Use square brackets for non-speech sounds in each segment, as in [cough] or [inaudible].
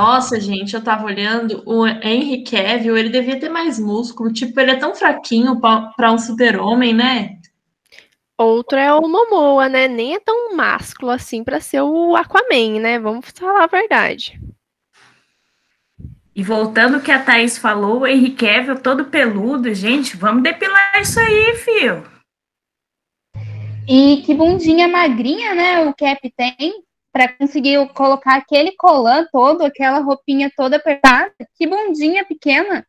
Nossa, gente, eu tava olhando, o Henry Cavill, ele devia ter mais músculo, tipo, ele é tão fraquinho para um super-homem, né? Outro é o Momoa, né? Nem é tão másculo assim para ser o Aquaman, né? Vamos falar a verdade. E voltando ao que a Thaís falou, o Henry Cavill todo peludo, gente, vamos depilar isso aí, fio. E que bundinha magrinha, né, o Cap tem, para conseguir colocar aquele colã todo, aquela roupinha toda apertada. Que bundinha pequena.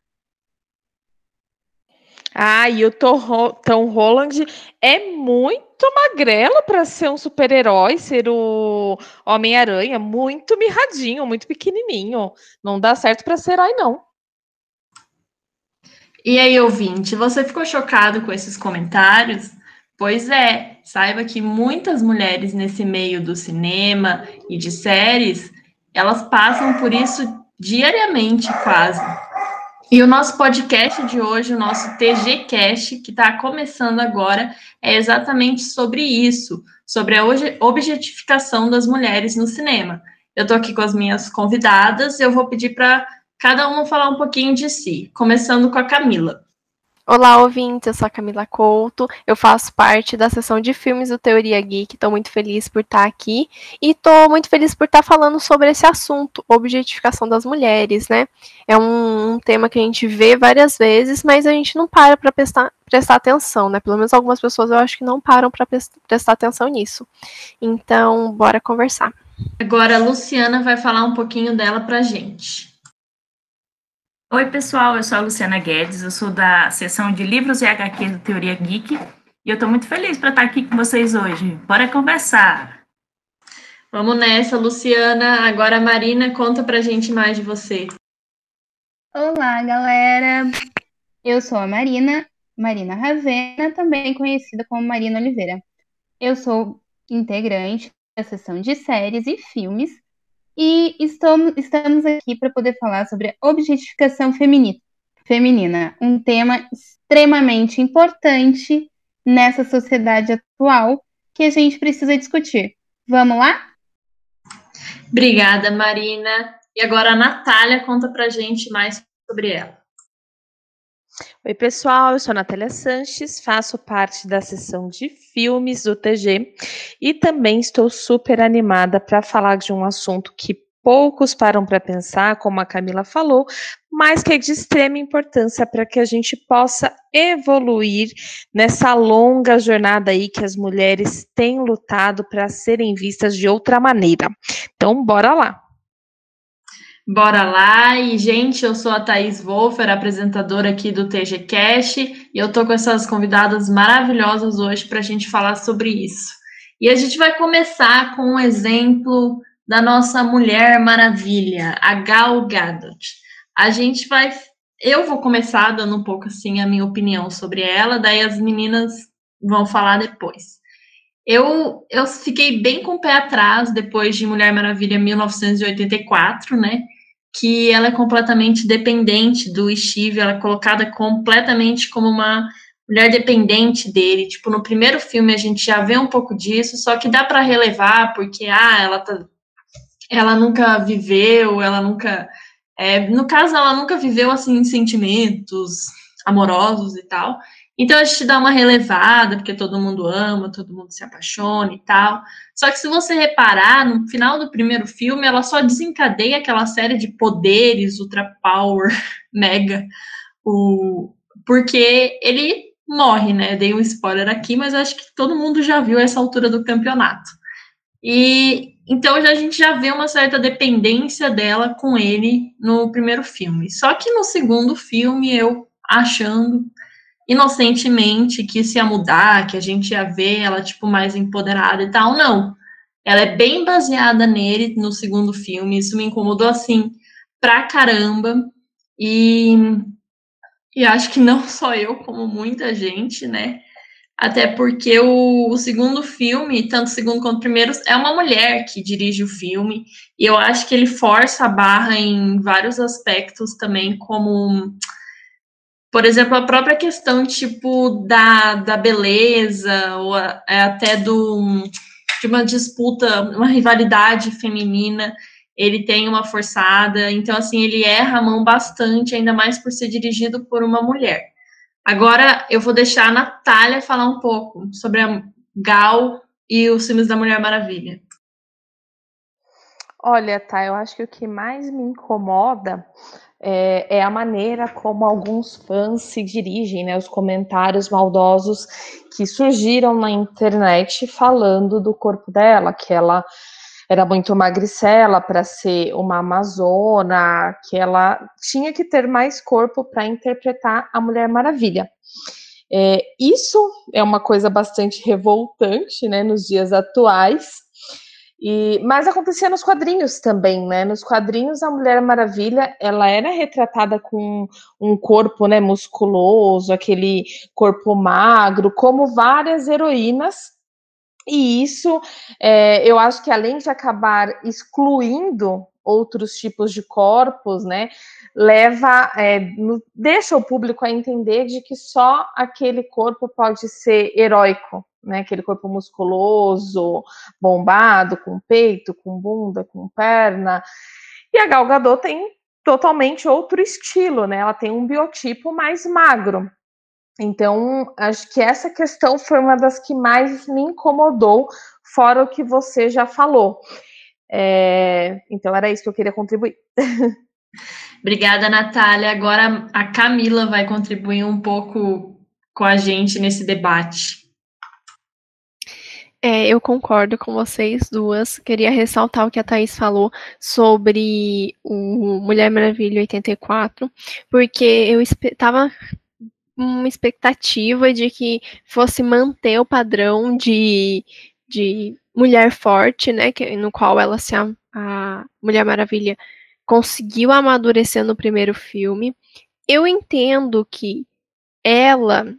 Ah, e o Tom Holland é muito magrelo para ser um super-herói, ser o Homem-Aranha, muito mirradinho, muito pequenininho. Não dá certo para ser herói, não. E aí, ouvinte, você ficou chocado com esses comentários? Pois é, saiba que muitas mulheres nesse meio do cinema e de séries, elas passam por isso diariamente, quase. E o nosso podcast de hoje, o nosso TG Cast, que está começando agora, é exatamente sobre isso, sobre a objetificação das mulheres no cinema. Eu estou aqui com as minhas convidadas eu vou pedir para cada uma falar um pouquinho de si, começando com a Camila. Olá, ouvintes, eu sou a Camila Couto, eu faço parte da sessão de filmes do Teoria Geek, estou muito feliz por estar aqui e estou muito feliz por estar falando sobre esse assunto, objetificação das mulheres, né? É um, um tema que a gente vê várias vezes, mas a gente não para para prestar, prestar atenção, né? Pelo menos algumas pessoas eu acho que não param para prestar atenção nisso. Então, bora conversar. Agora a Luciana vai falar um pouquinho dela para gente. Oi, pessoal, eu sou a Luciana Guedes, eu sou da seção de livros e HQ do Teoria Geek, e eu estou muito feliz para estar aqui com vocês hoje. Bora conversar! Vamos nessa, Luciana. Agora a Marina conta pra gente mais de você. Olá, galera. Eu sou a Marina, Marina Ravena, também conhecida como Marina Oliveira. Eu sou integrante da seção de séries e filmes e estamos, estamos aqui para poder falar sobre a objetificação feminina, feminina, um tema extremamente importante nessa sociedade atual que a gente precisa discutir. Vamos lá? Obrigada, Marina. E agora a Natália conta para gente mais sobre ela. Oi, pessoal, eu sou Natália Sanches, faço parte da sessão de filmes do TG e também estou super animada para falar de um assunto que poucos param para pensar, como a Camila falou, mas que é de extrema importância para que a gente possa evoluir nessa longa jornada aí que as mulheres têm lutado para serem vistas de outra maneira. Então, bora lá! Bora lá! E, gente, eu sou a Thaís Wolfer, apresentadora aqui do TG Cash, e eu tô com essas convidadas maravilhosas hoje para a gente falar sobre isso. E a gente vai começar com um exemplo da nossa Mulher Maravilha, a Gal Gadot. A gente vai. Eu vou começar dando um pouco assim a minha opinião sobre ela, daí as meninas vão falar depois. Eu, eu fiquei bem com o pé atrás depois de Mulher Maravilha 1984, né? Que ela é completamente dependente do Steve, ela é colocada completamente como uma mulher dependente dele. Tipo, no primeiro filme a gente já vê um pouco disso, só que dá para relevar, porque, ah, ela, tá, ela nunca viveu, ela nunca. É, no caso, ela nunca viveu, assim, sentimentos amorosos e tal. Então a gente dá uma relevada, porque todo mundo ama, todo mundo se apaixona e tal. Só que se você reparar, no final do primeiro filme, ela só desencadeia aquela série de poderes, ultra power, [laughs] mega, o... porque ele morre, né? dei um spoiler aqui, mas acho que todo mundo já viu essa altura do campeonato. E então a gente já vê uma certa dependência dela com ele no primeiro filme. Só que no segundo filme, eu achando inocentemente que isso ia mudar, que a gente ia ver ela, tipo, mais empoderada e tal. Não. Ela é bem baseada nele no segundo filme. Isso me incomodou, assim, pra caramba. E, e acho que não só eu, como muita gente, né? Até porque o, o, segundo filme, tanto o segundo quanto o primeiro, é uma mulher que dirige o filme. E eu acho que ele força a barra em vários aspectos também, como por exemplo, a própria questão, tipo, da, da beleza, ou a, é até do, de uma disputa, uma rivalidade feminina. ele tem uma forçada, então assim, ele erra a mão bastante, ainda mais por ser dirigido por uma mulher. Agora eu vou deixar a Natália falar um pouco sobre a Gal e os filmes da Mulher Maravilha. Olha, tá, eu acho que o que mais me incomoda é, é, a maneira como alguns fãs se dirigem, né? Os comentários maldosos que surgiram na internet falando do corpo dela, que ela era muito magricela para ser uma amazona, que ela tinha que ter mais corpo para interpretar a Mulher Maravilha. É, isso é uma coisa bastante revoltante, né, nos dias atuais. E, mas acontecia nos quadrinhos também, né? Nos quadrinhos a Mulher Maravilha ela era retratada com um corpo, né, musculoso, aquele corpo magro, como várias heroínas e isso, é, eu acho que além de acabar excluindo outros tipos de corpos, né, leva, é, no, deixa o público a entender de que só aquele corpo pode ser heróico, né, aquele corpo musculoso, bombado, com peito, com bunda, com perna. E a Gal Gadot tem totalmente outro estilo, né? Ela tem um biotipo mais magro. Então, acho que essa questão foi uma das que mais me incomodou, fora o que você já falou. É, então, era isso que eu queria contribuir. [laughs] Obrigada, Natália. Agora a Camila vai contribuir um pouco com a gente nesse debate. É, eu concordo com vocês duas. Queria ressaltar o que a Thaís falou sobre o Mulher Maravilha 84, porque eu estava uma expectativa de que fosse manter o padrão de, de mulher forte, né, que, no qual ela se a, a Mulher Maravilha conseguiu amadurecer no primeiro filme. Eu entendo que ela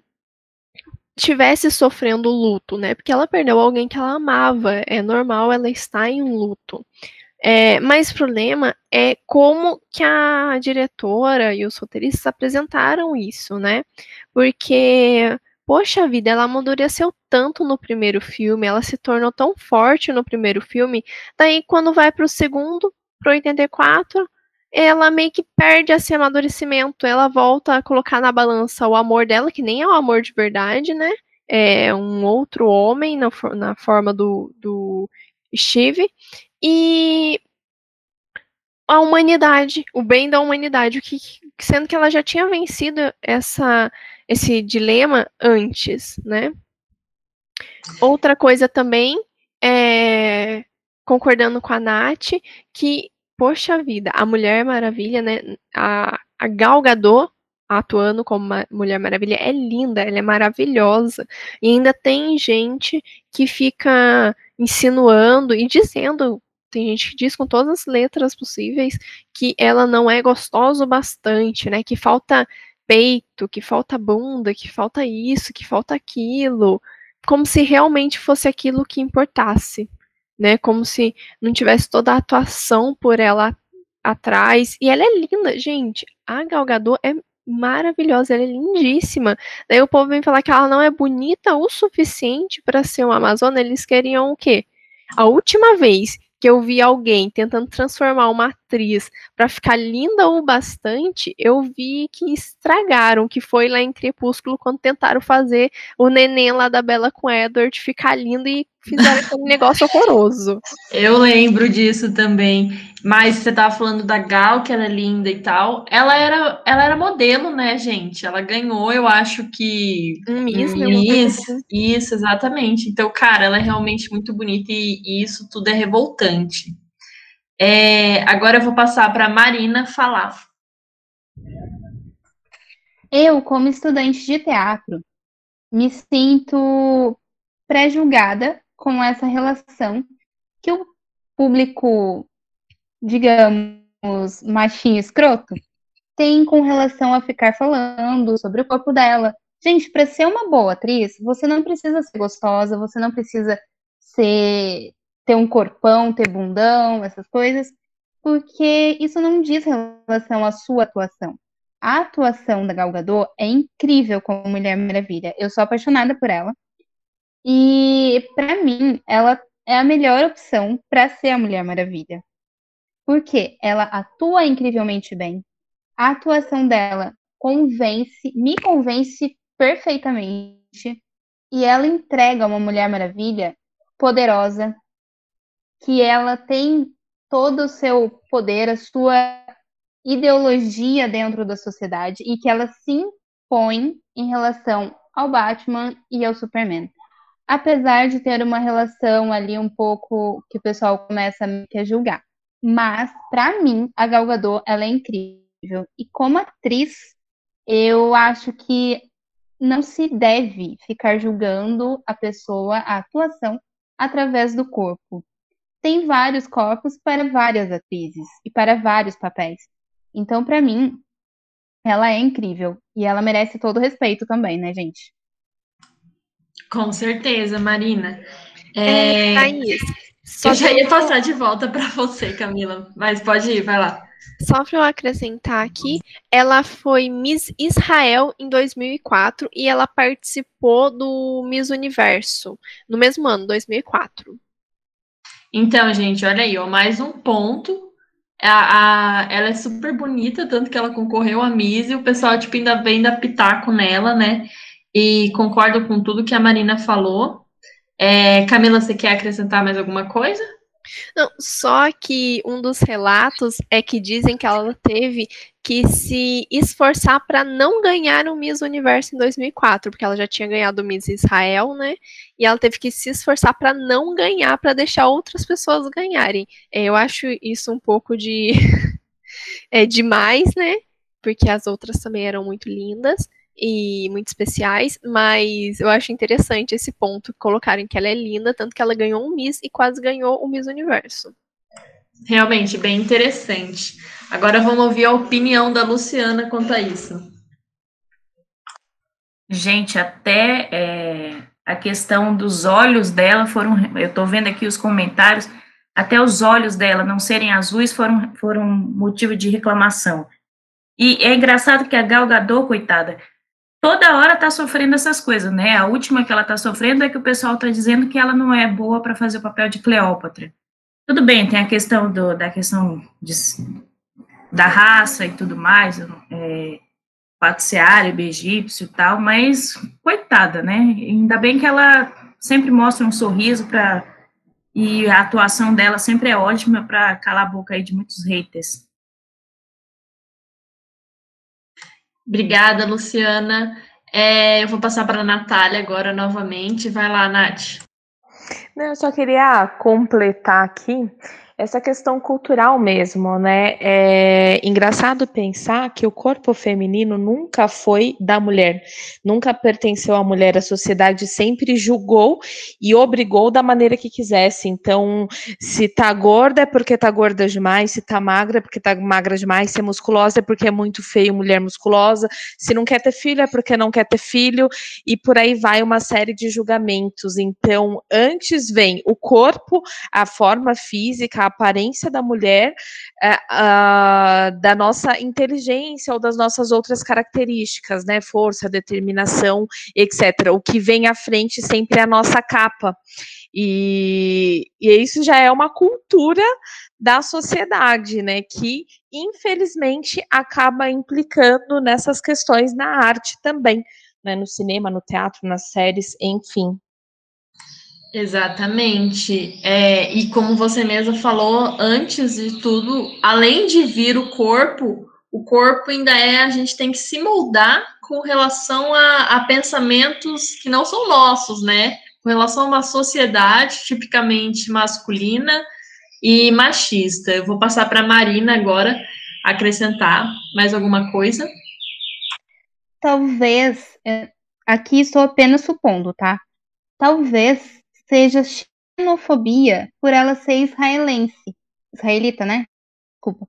estivesse sofrendo luto, né? Porque ela perdeu alguém que ela amava. É normal ela estar em um luto. É, mas o problema é como que a diretora e os roteiristas apresentaram isso, né? Porque, poxa vida, ela amadureceu tanto no primeiro filme, ela se tornou tão forte no primeiro filme, daí quando vai para o segundo, para 84, ela meio que perde esse amadurecimento, ela volta a colocar na balança o amor dela, que nem é o amor de verdade, né? É um outro homem na, na forma do, do Steve, e a humanidade, o bem da humanidade, o que, sendo que ela já tinha vencido essa, esse dilema antes, né? Outra coisa também, é, concordando com a Nath, que, poxa vida, a Mulher Maravilha, né, a, a Gal Gadot, atuando como Mulher Maravilha, é linda, ela é maravilhosa, e ainda tem gente que fica insinuando e dizendo tem gente que diz com todas as letras possíveis que ela não é gostosa o bastante, né? Que falta peito, que falta bunda, que falta isso, que falta aquilo, como se realmente fosse aquilo que importasse, né? Como se não tivesse toda a atuação por ela atrás. E ela é linda, gente. A Gal Gadot é maravilhosa, ela é lindíssima. Daí o povo vem falar que ela não é bonita o suficiente para ser uma Amazona, eles queriam o quê? A última vez que eu vi alguém tentando transformar uma atriz para ficar linda o bastante, eu vi que estragaram, que foi lá em Crepúsculo quando tentaram fazer o neném lá da Bela com Edward ficar lindo e fizeram [laughs] aquele negócio horroroso. Eu lembro disso também. Mas você tava falando da Gal, que era linda e tal. Ela era, ela era modelo, né, gente? Ela ganhou, eu acho que. Um Miss, um Miss Isso, exatamente. Então, cara, ela é realmente muito bonita e, e isso tudo é revoltante. É, agora eu vou passar para Marina falar. Eu, como estudante de teatro, me sinto pré-julgada com essa relação que o público digamos, machinho escroto, tem com relação a ficar falando sobre o corpo dela. Gente, para ser uma boa atriz, você não precisa ser gostosa, você não precisa ser ter um corpão, ter bundão, essas coisas, porque isso não diz relação à sua atuação. A atuação da Gal Gadot é incrível como Mulher Maravilha. Eu sou apaixonada por ela. E para mim, ela é a melhor opção para ser a Mulher Maravilha. Porque ela atua incrivelmente bem. A atuação dela convence, me convence perfeitamente. E ela entrega uma Mulher Maravilha poderosa, que ela tem todo o seu poder, a sua ideologia dentro da sociedade e que ela se impõe em relação ao Batman e ao Superman. Apesar de ter uma relação ali um pouco que o pessoal começa a julgar. Mas, para mim, a Gal Gadot, ela é incrível. E como atriz, eu acho que não se deve ficar julgando a pessoa, a atuação, através do corpo. Tem vários corpos para várias atrizes e para vários papéis. Então, para mim, ela é incrível e ela merece todo o respeito também, né, gente? Com certeza, Marina. É, é eu já ia passar de volta para você, Camila, mas pode ir, vai lá. Só para eu acrescentar aqui, ela foi Miss Israel em 2004 e ela participou do Miss Universo no mesmo ano, 2004. Então, gente, olha aí, ó, mais um ponto a, a, ela é super bonita, tanto que ela concorreu a Miss e o pessoal, tipo, ainda vem dar pitaco nela, né? E concordo com tudo que a Marina falou. É, Camila, você quer acrescentar mais alguma coisa? Não, só que um dos relatos é que dizem que ela teve que se esforçar para não ganhar o Miss Universo em 2004, porque ela já tinha ganhado o Miss Israel, né? E ela teve que se esforçar para não ganhar, para deixar outras pessoas ganharem. É, eu acho isso um pouco de [laughs] é demais, né? Porque as outras também eram muito lindas e muito especiais, mas eu acho interessante esse ponto, colocarem que ela é linda, tanto que ela ganhou um Miss e quase ganhou o Miss Universo. Realmente, bem interessante. Agora vamos ouvir a opinião da Luciana quanto a isso. Gente, até é, a questão dos olhos dela foram. Eu estou vendo aqui os comentários, até os olhos dela não serem azuis foram, foram motivo de reclamação. E é engraçado que a Gal Gadot, coitada, toda hora tá sofrendo essas coisas, né? A última que ela tá sofrendo é que o pessoal tá dizendo que ela não é boa para fazer o papel de Cleópatra. Tudo bem, tem a questão do, da questão de, da raça e tudo mais, é, fato árabe, egípcio e tal, mas coitada, né? Ainda bem que ela sempre mostra um sorriso para e a atuação dela sempre é ótima para calar a boca aí de muitos haters. Obrigada, Luciana. É, eu vou passar para a Natália agora novamente. Vai lá, Nath. Não, eu só queria completar aqui essa questão cultural mesmo, né? É engraçado pensar que o corpo feminino nunca foi da mulher, nunca pertenceu à mulher. A sociedade sempre julgou e obrigou da maneira que quisesse. Então, se tá gorda é porque tá gorda demais, se tá magra é porque tá magra demais, se é musculosa é porque é muito feio mulher musculosa, se não quer ter filho é porque não quer ter filho, e por aí vai uma série de julgamentos. Então, antes vem o corpo, a forma física, a aparência da mulher, é, da nossa inteligência ou das nossas outras características, né? Força, determinação, etc. O que vem à frente sempre é a nossa capa. E, e isso já é uma cultura da sociedade, né? Que infelizmente acaba implicando nessas questões na arte também, né? No cinema, no teatro, nas séries, enfim. Exatamente. É, e como você mesma falou, antes de tudo, além de vir o corpo, o corpo ainda é, a gente tem que se moldar com relação a, a pensamentos que não são nossos, né? Com relação a uma sociedade tipicamente masculina e machista. Eu vou passar para a Marina agora acrescentar mais alguma coisa. Talvez, é, aqui estou apenas supondo, tá? Talvez seja xenofobia por ela ser israelense, israelita, né? Desculpa.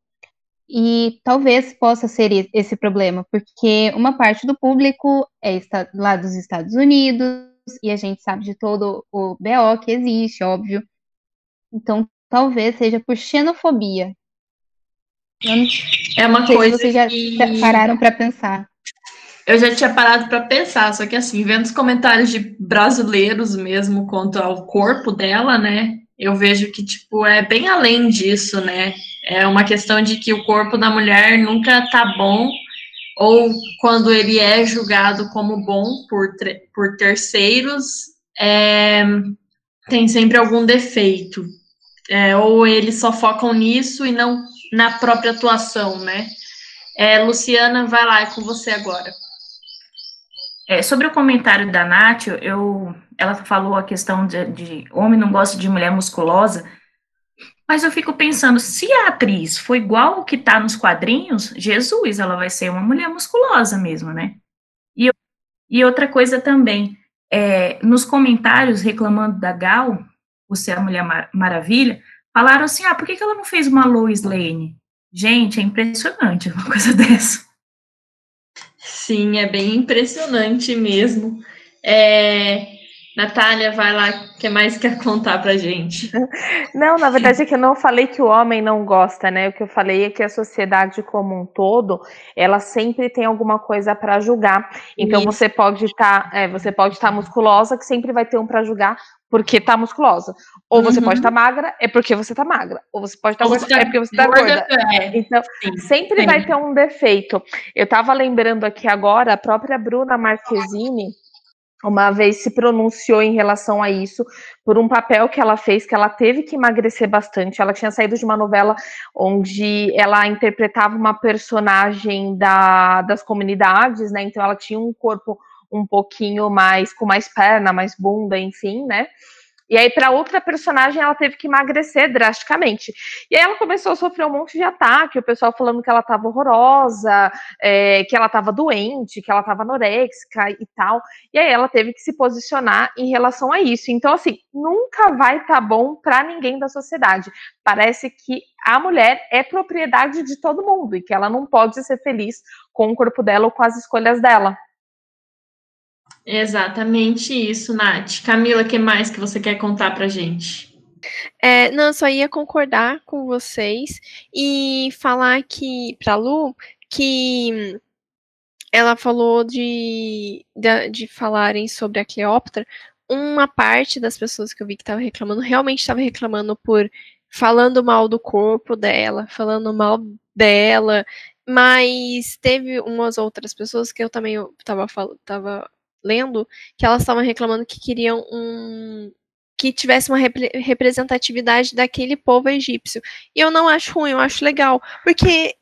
E talvez possa ser esse problema, porque uma parte do público é lá dos Estados Unidos, e a gente sabe de todo o BO que existe, óbvio. Então, talvez seja por xenofobia. é uma coisa que vocês já que... pararam para pensar. Eu já tinha parado para pensar, só que assim, vendo os comentários de brasileiros mesmo quanto ao corpo dela, né? Eu vejo que, tipo, é bem além disso, né? É uma questão de que o corpo da mulher nunca tá bom, ou quando ele é julgado como bom por, por terceiros, é, tem sempre algum defeito. É, ou eles só focam nisso e não na própria atuação, né? É, Luciana, vai lá, é com você agora. É, sobre o comentário da Nath, eu, ela falou a questão de, de, homem não gosta de mulher musculosa, mas eu fico pensando, se a atriz for igual o que está nos quadrinhos, Jesus, ela vai ser uma mulher musculosa mesmo, né? E, e outra coisa também, é, nos comentários reclamando da Gal, por ser a Mulher Mar Maravilha, falaram assim, ah, por que, que ela não fez uma Lois Lane? Gente, é impressionante uma coisa [laughs] dessa. Sim, é bem impressionante mesmo. É, Natália, vai lá, o que mais quer contar pra gente? Não, na verdade é que eu não falei que o homem não gosta, né? O que eu falei é que a sociedade como um todo, ela sempre tem alguma coisa para julgar. Então Isso. você pode estar, tá, é, você pode estar tá musculosa, que sempre vai ter um para julgar porque tá musculosa. Ou você uhum. pode estar tá magra, é porque você tá magra. Ou você pode estar tá gorda, é porque você tá gorda. É. Então, sim, sempre sim. vai ter um defeito. Eu tava lembrando aqui agora, a própria Bruna Marquezine, uma vez se pronunciou em relação a isso por um papel que ela fez que ela teve que emagrecer bastante. Ela tinha saído de uma novela onde ela interpretava uma personagem da, das comunidades, né? Então ela tinha um corpo um pouquinho mais com mais perna, mais bunda, enfim, né? E aí, para outra personagem, ela teve que emagrecer drasticamente. E aí, ela começou a sofrer um monte de ataque, o pessoal falando que ela estava horrorosa, é, que ela estava doente, que ela estava anorexica e tal. E aí, ela teve que se posicionar em relação a isso. Então, assim, nunca vai estar tá bom para ninguém da sociedade. Parece que a mulher é propriedade de todo mundo e que ela não pode ser feliz com o corpo dela ou com as escolhas dela. Exatamente isso, Nath. Camila, o que mais que você quer contar pra gente? É, não, só ia concordar com vocês e falar que, pra Lu, que ela falou de, de, de falarem sobre a Cleópatra. Uma parte das pessoas que eu vi que estava reclamando realmente estava reclamando por falando mal do corpo dela, falando mal dela, mas teve umas outras pessoas que eu também estava tava lendo que elas estavam reclamando que queriam um que tivesse uma rep representatividade daquele povo egípcio. E eu não acho ruim, eu acho legal, porque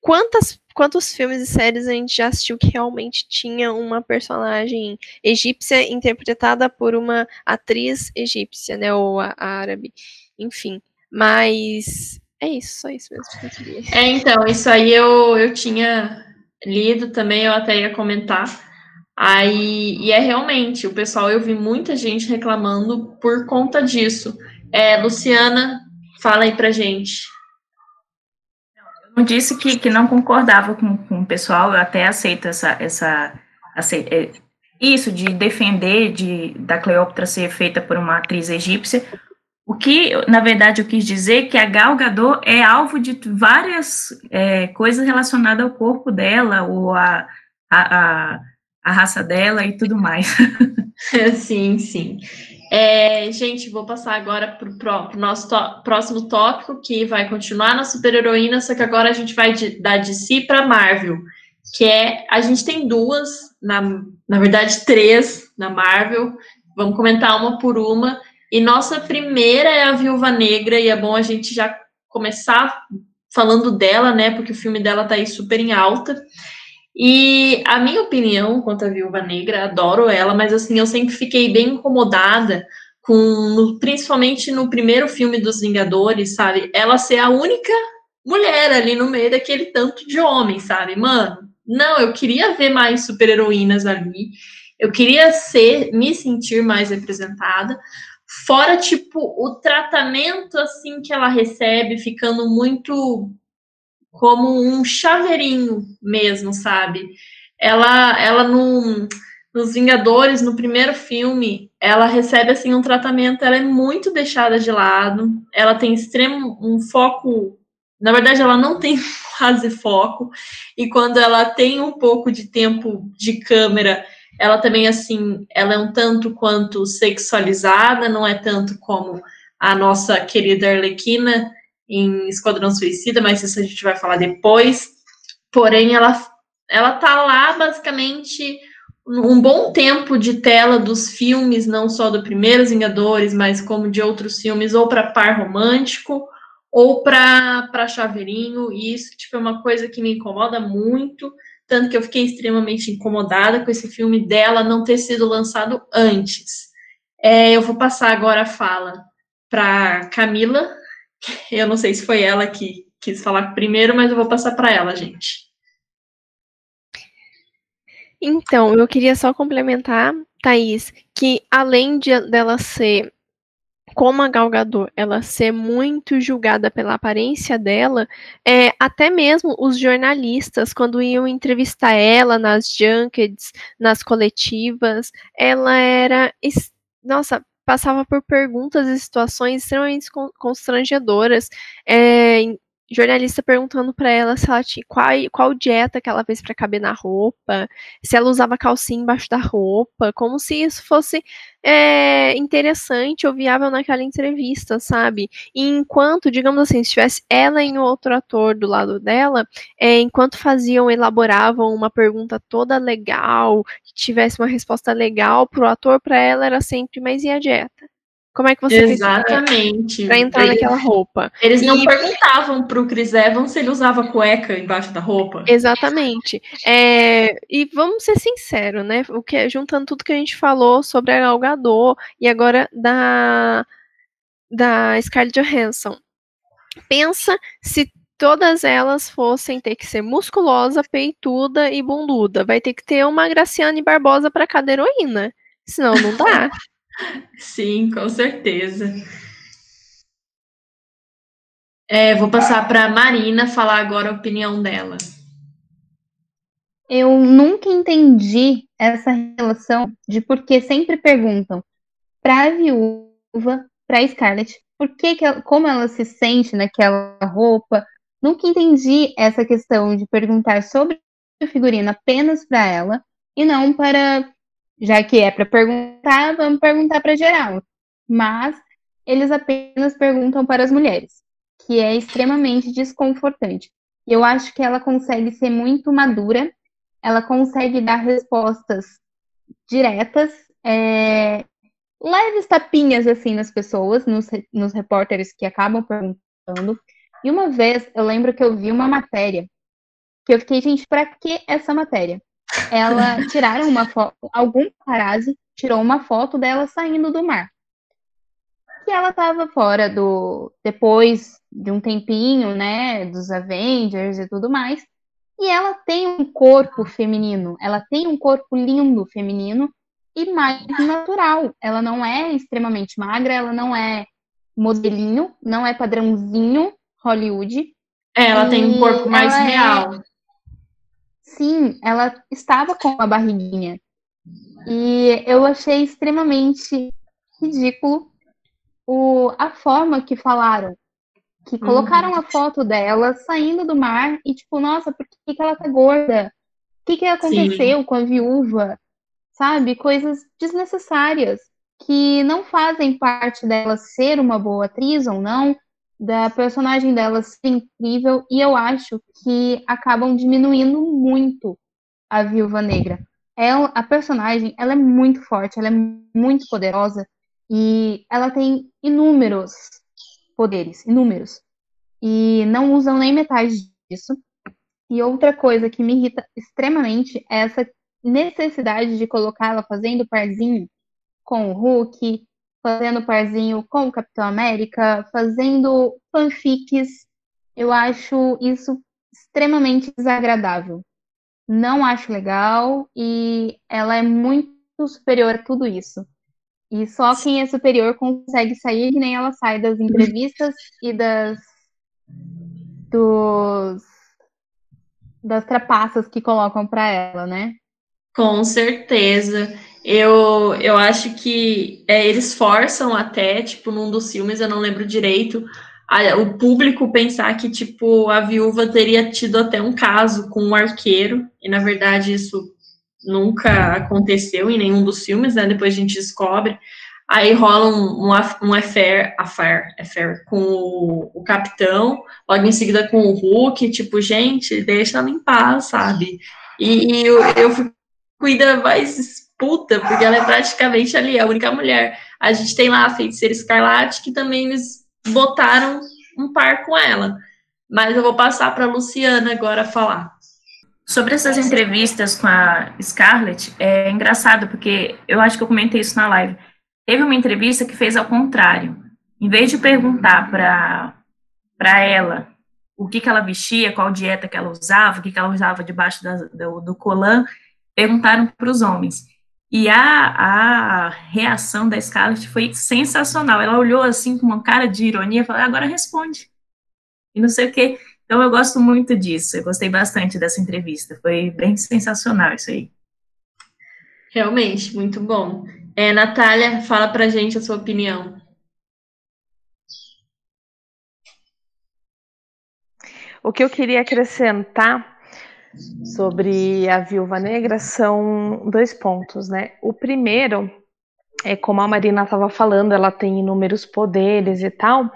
quantas quantos filmes e séries a gente já assistiu que realmente tinha uma personagem egípcia interpretada por uma atriz egípcia, né, ou a, a árabe, enfim. Mas é isso, só isso mesmo que eu queria. É, então, isso aí eu, eu tinha lido também, eu até ia comentar Aí, e é realmente, o pessoal, eu vi muita gente reclamando por conta disso. É, Luciana, fala aí pra gente. Eu não disse que, que não concordava com, com o pessoal, eu até aceito essa, essa aceito, é, isso de defender de, da Cleópatra ser feita por uma atriz egípcia. O que, na verdade, eu quis dizer que a Gal Gadot é alvo de várias é, coisas relacionadas ao corpo dela, ou a, a, a a raça dela e tudo mais. [laughs] [laughs] sim, sim. É, gente, vou passar agora para o nosso próximo tópico, que vai continuar na super-heroína, só que agora a gente vai de, da DC para Marvel, que é, a gente tem duas, na, na verdade três na Marvel, vamos comentar uma por uma, e nossa primeira é a Viúva Negra, e é bom a gente já começar falando dela, né, porque o filme dela tá aí super em alta, e a minha opinião quanto a Viúva Negra, adoro ela, mas assim, eu sempre fiquei bem incomodada com, principalmente no primeiro filme dos Vingadores, sabe? Ela ser a única mulher ali no meio daquele tanto de homens, sabe? Mano, não, eu queria ver mais super-heroínas ali. Eu queria ser, me sentir mais representada. Fora, tipo, o tratamento, assim, que ela recebe, ficando muito como um chaveirinho mesmo, sabe? Ela, ela no, nos Vingadores, no primeiro filme, ela recebe assim um tratamento, ela é muito deixada de lado, ela tem extremo um foco, na verdade ela não tem [laughs] quase foco, e quando ela tem um pouco de tempo de câmera, ela também assim, ela é um tanto quanto sexualizada, não é tanto como a nossa querida Arlequina, em Esquadrão Suicida, mas isso a gente vai falar depois. Porém, ela, ela tá lá basicamente um bom tempo de tela dos filmes, não só do Primeiros Vingadores, mas como de outros filmes, ou para par romântico, ou para chaveirinho, e isso tipo, é uma coisa que me incomoda muito, tanto que eu fiquei extremamente incomodada com esse filme dela não ter sido lançado antes. É, eu vou passar agora a fala para Camila, [laughs] eu não sei se foi ela que quis falar primeiro, mas eu vou passar para ela, gente. Então, eu queria só complementar, Thaís, que além de, dela ser como a Gal Gadot, ela ser muito julgada pela aparência dela, é, até mesmo os jornalistas, quando iam entrevistar ela nas junkets, nas coletivas, ela era, nossa, passava por perguntas e situações extremamente constrangedoras, é, jornalista perguntando para ela se ela tinha qual, qual dieta que ela fez para caber na roupa, se ela usava calcinha embaixo da roupa, como se isso fosse é, interessante ou viável naquela entrevista, sabe? E enquanto, digamos assim, se tivesse ela e outro ator do lado dela, é, enquanto faziam, elaboravam uma pergunta toda legal, que tivesse uma resposta legal pro ator, para ela era sempre, mas e a dieta? Como é que você Exatamente. para entrar eles, naquela roupa? Eles não e... perguntavam para o Chris Evans se ele usava cueca embaixo da roupa. Exatamente. É, e vamos ser sinceros, né? O que juntando tudo que a gente falou sobre a Gal e agora da da Scarlett Johansson. Pensa se todas elas fossem ter que ser musculosa, peituda e bunduda. Vai ter que ter uma Graciane Barbosa para cada heroína. Senão não dá. [laughs] Sim, com certeza. É, vou passar para a Marina falar agora a opinião dela. Eu nunca entendi essa relação de porque sempre perguntam para a viúva, para a Scarlett, por que, que ela, como ela se sente naquela roupa. Nunca entendi essa questão de perguntar sobre o figurino apenas para ela e não para já que é para perguntar, vamos perguntar para geral. Mas eles apenas perguntam para as mulheres, que é extremamente desconfortante. Eu acho que ela consegue ser muito madura, ela consegue dar respostas diretas, é, leves tapinhas assim nas pessoas, nos, nos repórteres que acabam perguntando. E uma vez eu lembro que eu vi uma matéria que eu fiquei, gente, para que essa matéria? Ela tiraram uma foto, algum paparazzi tirou uma foto dela saindo do mar. Que ela estava fora do depois de um tempinho, né, dos Avengers e tudo mais. E ela tem um corpo feminino, ela tem um corpo lindo feminino e mais natural. Ela não é extremamente magra, ela não é modelinho, não é padrãozinho Hollywood. É, ela tem um corpo mais é real. É, Sim, ela estava com uma barriguinha. E eu achei extremamente ridículo o, a forma que falaram. Que uhum. colocaram a foto dela saindo do mar e, tipo, nossa, por que, que ela tá gorda? O que, que aconteceu Sim. com a viúva? Sabe? Coisas desnecessárias que não fazem parte dela ser uma boa atriz ou não, da personagem dela ser incrível e eu acho que acabam diminuindo muito a Viúva Negra. Ela, a personagem, ela é muito forte, ela é muito poderosa e ela tem inúmeros poderes, inúmeros. E não usam nem metade disso. E outra coisa que me irrita extremamente é essa necessidade de colocá-la fazendo parzinho com o Hulk, fazendo parzinho com o Capitão América, fazendo fanfics. Eu acho isso extremamente desagradável. Não acho legal e ela é muito superior a tudo isso. E só quem é superior consegue sair, nem ela sai das entrevistas e das dos das trapaças que colocam para ela, né? Com certeza. Eu, eu acho que é, eles forçam até, tipo, num dos filmes, eu não lembro direito, a, o público pensar que, tipo, a viúva teria tido até um caso com um arqueiro, e na verdade isso nunca aconteceu em nenhum dos filmes, né? Depois a gente descobre. Aí rola um, um, um affair, affair, affair com o, o, capitão, logo em seguida com o Hulk, tipo, gente, deixa ela em paz, sabe? E, e eu, eu fico ainda mais puta, porque ela é praticamente ali a única mulher. A gente tem lá a feiticeira escarlate, que também eles botaram um par com ela. Mas eu vou passar para a Luciana agora falar. Sobre essas entrevistas com a Scarlett, é engraçado, porque eu acho que eu comentei isso na live. Teve uma entrevista que fez ao contrário. Em vez de perguntar para ela o que, que ela vestia, qual dieta que ela usava, o que, que ela usava debaixo da, do, do colã, perguntaram para os homens. E a, a reação da Scarlett foi sensacional. Ela olhou assim com uma cara de ironia e falou: agora responde. E não sei o quê. Então eu gosto muito disso. Eu gostei bastante dessa entrevista. Foi bem sensacional isso aí. Realmente, muito bom. É, Natália, fala pra gente a sua opinião. O que eu queria acrescentar sobre a Viúva Negra são dois pontos, né? O primeiro é como a Marina estava falando, ela tem inúmeros poderes e tal,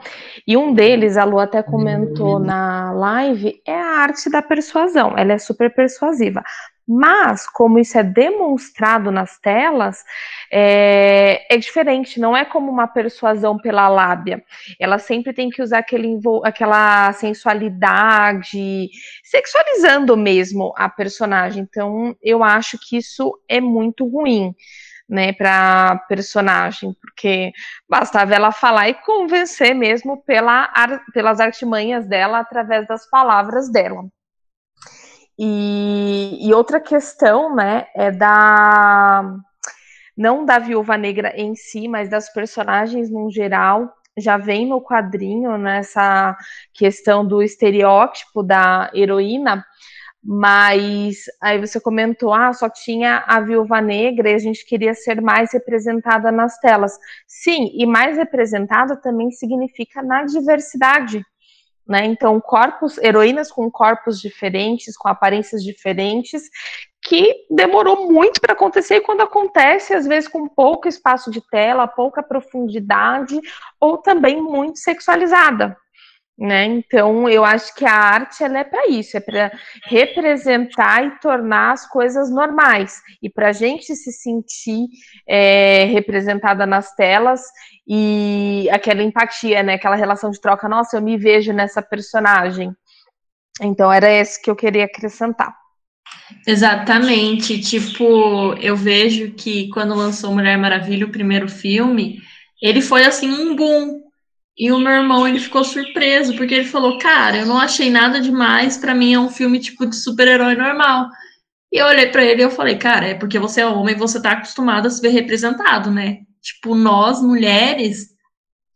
e um deles, a Lu até comentou na live, é a arte da persuasão. Ela é super persuasiva. Mas, como isso é demonstrado nas telas, é, é, diferente, não é como uma persuasão pela lábia. Ela sempre tem que usar aquele, aquela sensualidade, sexualizando mesmo a personagem. Então, eu acho que isso é muito ruim. Né, para personagem, porque bastava ela falar e convencer mesmo pela, pelas artimanhas dela através das palavras dela. E, e outra questão, né, é da não da viúva negra em si, mas das personagens no geral, já vem no quadrinho nessa questão do estereótipo da heroína, mas aí você comentou, ah, só tinha a viúva negra e a gente queria ser mais representada nas telas. Sim, e mais representada também significa na diversidade, né? Então, corpos, heroínas com corpos diferentes, com aparências diferentes, que demorou muito para acontecer e quando acontece, às vezes com pouco espaço de tela, pouca profundidade, ou também muito sexualizada. Né? Então, eu acho que a arte ela é para isso, é para representar e tornar as coisas normais e para a gente se sentir é, representada nas telas e aquela empatia, né? Aquela relação de troca. Nossa, eu me vejo nessa personagem. Então, era esse que eu queria acrescentar. Exatamente. Tipo, eu vejo que quando lançou Mulher Maravilha, o primeiro filme, ele foi assim um boom e o meu irmão, ele ficou surpreso, porque ele falou, cara, eu não achei nada demais, para mim é um filme tipo de super-herói normal. E eu olhei para ele e eu falei, cara, é porque você é homem você tá acostumado a se ver representado, né? Tipo, nós, mulheres,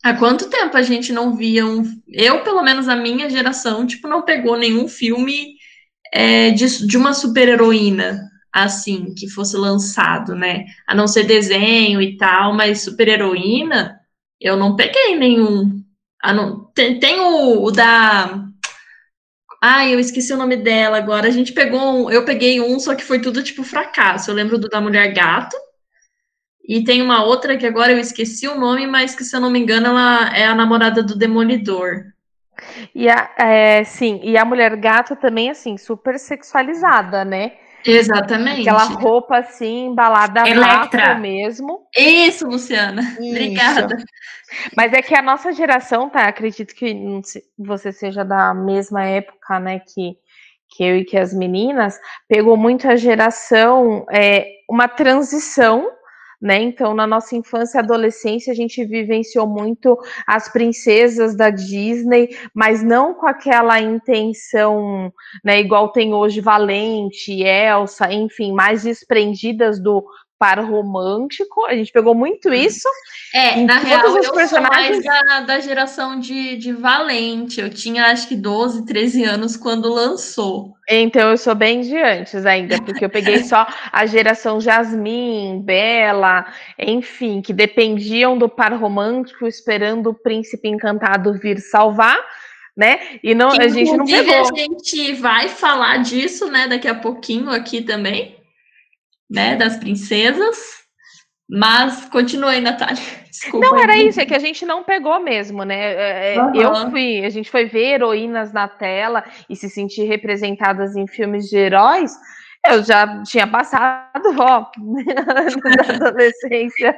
há quanto tempo a gente não via um... Eu, pelo menos a minha geração, tipo, não pegou nenhum filme é, de, de uma super-heroína, assim, que fosse lançado, né? A não ser desenho e tal, mas super-heroína eu não peguei nenhum. Ah, não, tem, tem o, o, da. Ai, eu esqueci o nome dela agora. A gente pegou um, eu peguei um, só que foi tudo tipo fracasso. Eu lembro do da Mulher Gato. E tem uma outra que agora eu esqueci o nome, mas que, se eu não me engano, ela é a namorada do Demolidor. E a, é, sim, e a Mulher Gato também, assim, super sexualizada, né? Exatamente. Aquela roupa assim, embalada Electra mesmo. Isso, Luciana. Isso. Obrigada. Mas é que a nossa geração, tá? Acredito que você seja da mesma época, né? Que, que eu e que as meninas, pegou muito a geração, é, uma transição né? Então, na nossa infância e adolescência, a gente vivenciou muito as princesas da Disney, mas não com aquela intenção, né, igual tem hoje Valente, Elsa, enfim, mais desprendidas do par romântico. A gente pegou muito isso. É, na real, os eu personagens... sou mais da, da geração de, de Valente. Eu tinha acho que 12, 13 anos quando lançou. Então eu sou bem de antes ainda, porque eu peguei só a geração Jasmine, Bela, enfim, que dependiam do par romântico, esperando o príncipe encantado vir salvar né? E não, a gente não pegou. A gente vai falar disso, né, daqui a pouquinho aqui também né, das princesas. Mas continue, Natália. [laughs] Desculpa, não, era isso, é que a gente não pegou mesmo, né? Uhum. Eu fui, a gente foi ver heroínas na tela e se sentir representadas em filmes de heróis. Eu já tinha passado, ó, [laughs] da adolescência.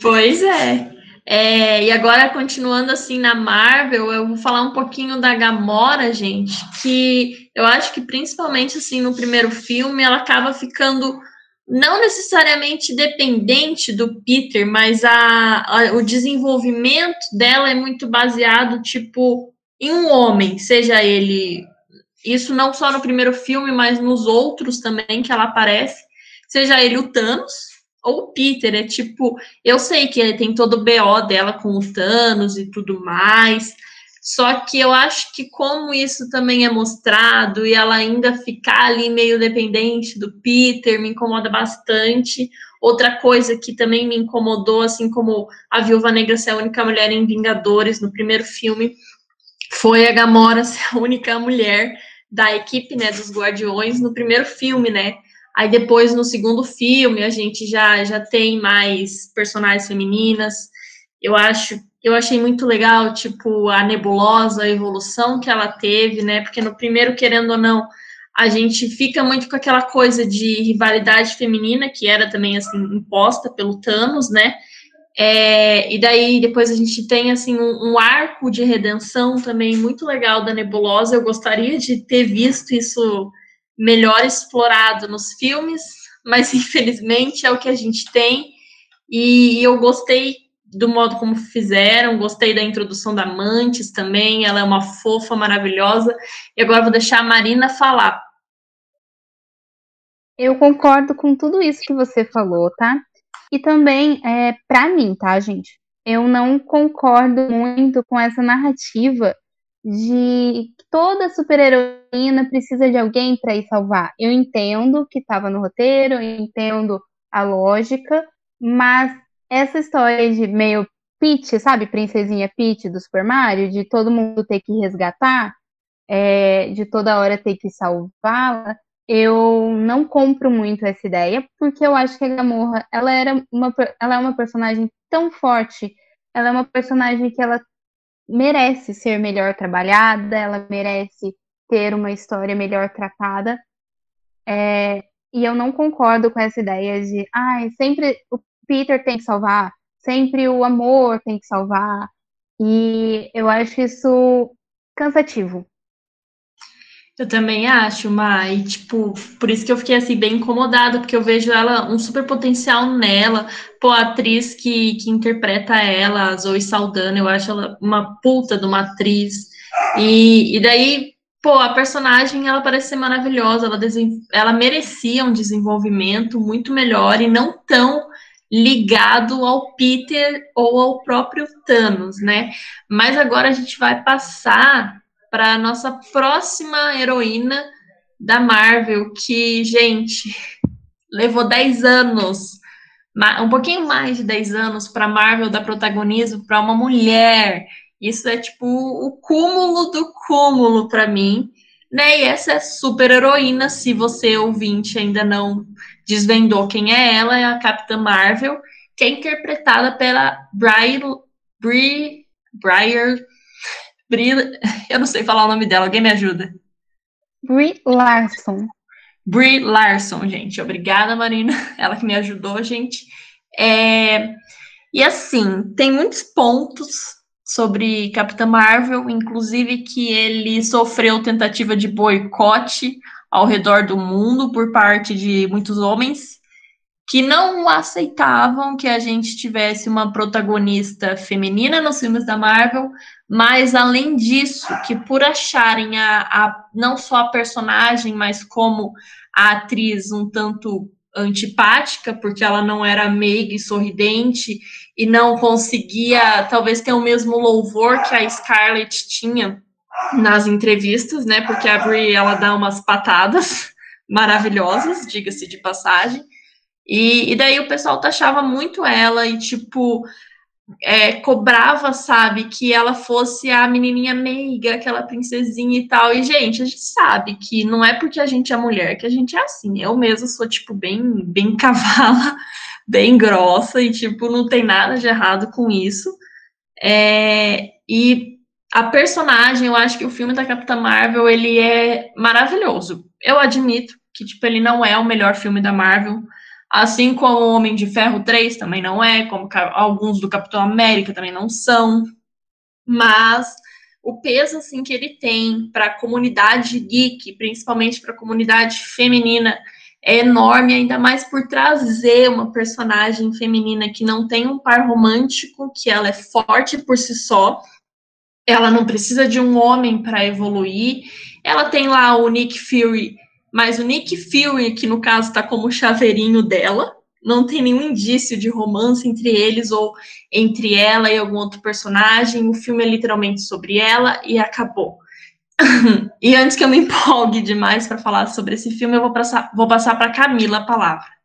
Pois é. É. E agora, continuando assim na Marvel, eu vou falar um pouquinho da Gamora, gente, que eu acho que principalmente assim no primeiro filme ela acaba ficando não necessariamente dependente do Peter, mas a, a, o desenvolvimento dela é muito baseado, tipo, em um homem, seja ele. Isso não só no primeiro filme, mas nos outros também que ela aparece, seja ele o Thanos ou o Peter. É tipo, eu sei que tem todo o BO dela com o Thanos e tudo mais, só que eu acho que como isso também é mostrado e ela ainda ficar ali meio dependente do Peter me incomoda bastante. Outra coisa que também me incomodou, assim como a Viúva Negra ser a única mulher em Vingadores no primeiro filme, foi a Gamora [laughs] ser a única mulher da equipe, né, dos Guardiões no primeiro filme, né? Aí depois no segundo filme a gente já já tem mais personagens femininas. Eu acho eu achei muito legal, tipo, a nebulosa, a evolução que ela teve, né? Porque no primeiro, querendo ou não, a gente fica muito com aquela coisa de rivalidade feminina, que era também, assim, imposta pelo Thanos, né? É, e daí depois a gente tem, assim, um, um arco de redenção também muito legal da nebulosa. Eu gostaria de ter visto isso melhor explorado nos filmes, mas [laughs] infelizmente é o que a gente tem. E eu gostei do modo como fizeram, gostei da introdução da Mantis também, ela é uma fofa maravilhosa. E agora vou deixar a Marina falar. Eu concordo com tudo isso que você falou, tá? E também, é, para mim, tá, gente? Eu não concordo muito com essa narrativa de toda super-heroína precisa de alguém para ir salvar. Eu entendo que estava no roteiro, eu entendo a lógica, mas essa história de meio Peach, sabe? Princesinha Peach do Super Mario, de todo mundo ter que resgatar, é, de toda hora ter que salvá-la, eu não compro muito essa ideia, porque eu acho que a Gamorra, ela, era uma, ela é uma personagem tão forte, ela é uma personagem que ela merece ser melhor trabalhada, ela merece ter uma história melhor tratada, é, e eu não concordo com essa ideia de, ai, ah, sempre o Peter tem que salvar, sempre o amor tem que salvar. E eu acho isso cansativo. Eu também acho, Ma, e tipo, por isso que eu fiquei assim bem incomodada, porque eu vejo ela um super potencial nela. Pô, a atriz que, que interpreta ela, a Zoe Saldana, eu acho ela uma puta de uma atriz. E, e daí, pô, a personagem ela parece ser maravilhosa, ela, ela merecia um desenvolvimento muito melhor e não tão ligado ao Peter ou ao próprio Thanos, né? Mas agora a gente vai passar para a nossa próxima heroína da Marvel, que, gente, levou 10 anos, um pouquinho mais de 10 anos para Marvel dar protagonismo para uma mulher. Isso é tipo o cúmulo do cúmulo para mim. Né? E essa é super heroína, se você ouvinte ainda não desvendou quem é ela, é a Capitã Marvel, que é interpretada pela Bri, Bri, Briar, Bri, [laughs] eu não sei falar o nome dela, alguém me ajuda? Brie Larson. Brie Larson, gente. Obrigada, Marina. [laughs] Ela que me ajudou, gente. É... E assim, tem muitos pontos sobre Capitã Marvel, inclusive que ele sofreu tentativa de boicote ao redor do mundo por parte de muitos homens que não aceitavam que a gente tivesse uma protagonista feminina nos filmes da Marvel, mas além disso, que por acharem a, a não só a personagem, mas como a atriz um tanto antipática, porque ela não era meiga e sorridente e não conseguia, talvez, ter o mesmo louvor que a Scarlett tinha nas entrevistas, né? Porque a Brie ela dá umas patadas [laughs] maravilhosas, diga-se de passagem. E, e daí o pessoal taxava muito ela e tipo é, cobrava, sabe, que ela fosse a menininha meiga, aquela princesinha e tal. E, gente, a gente sabe que não é porque a gente é mulher que a gente é assim. Eu mesma sou, tipo, bem, bem [laughs] cavala, bem grossa e, tipo, não tem nada de errado com isso. É, e a personagem, eu acho que o filme da Capitã Marvel, ele é maravilhoso. Eu admito que, tipo, ele não é o melhor filme da Marvel, assim como o Homem de Ferro 3 também não é, como alguns do Capitão América também não são, mas o peso, assim, que ele tem para a comunidade geek, principalmente para a comunidade feminina, é enorme, ainda mais por trazer uma personagem feminina que não tem um par romântico, que ela é forte por si só, ela não precisa de um homem para evoluir. Ela tem lá o Nick Fury, mas o Nick Fury, que no caso está como chaveirinho dela, não tem nenhum indício de romance entre eles ou entre ela e algum outro personagem. O filme é literalmente sobre ela e acabou. [laughs] e antes que eu me empolgue demais para falar sobre esse filme, eu vou passar, vou passar para Camila a palavra.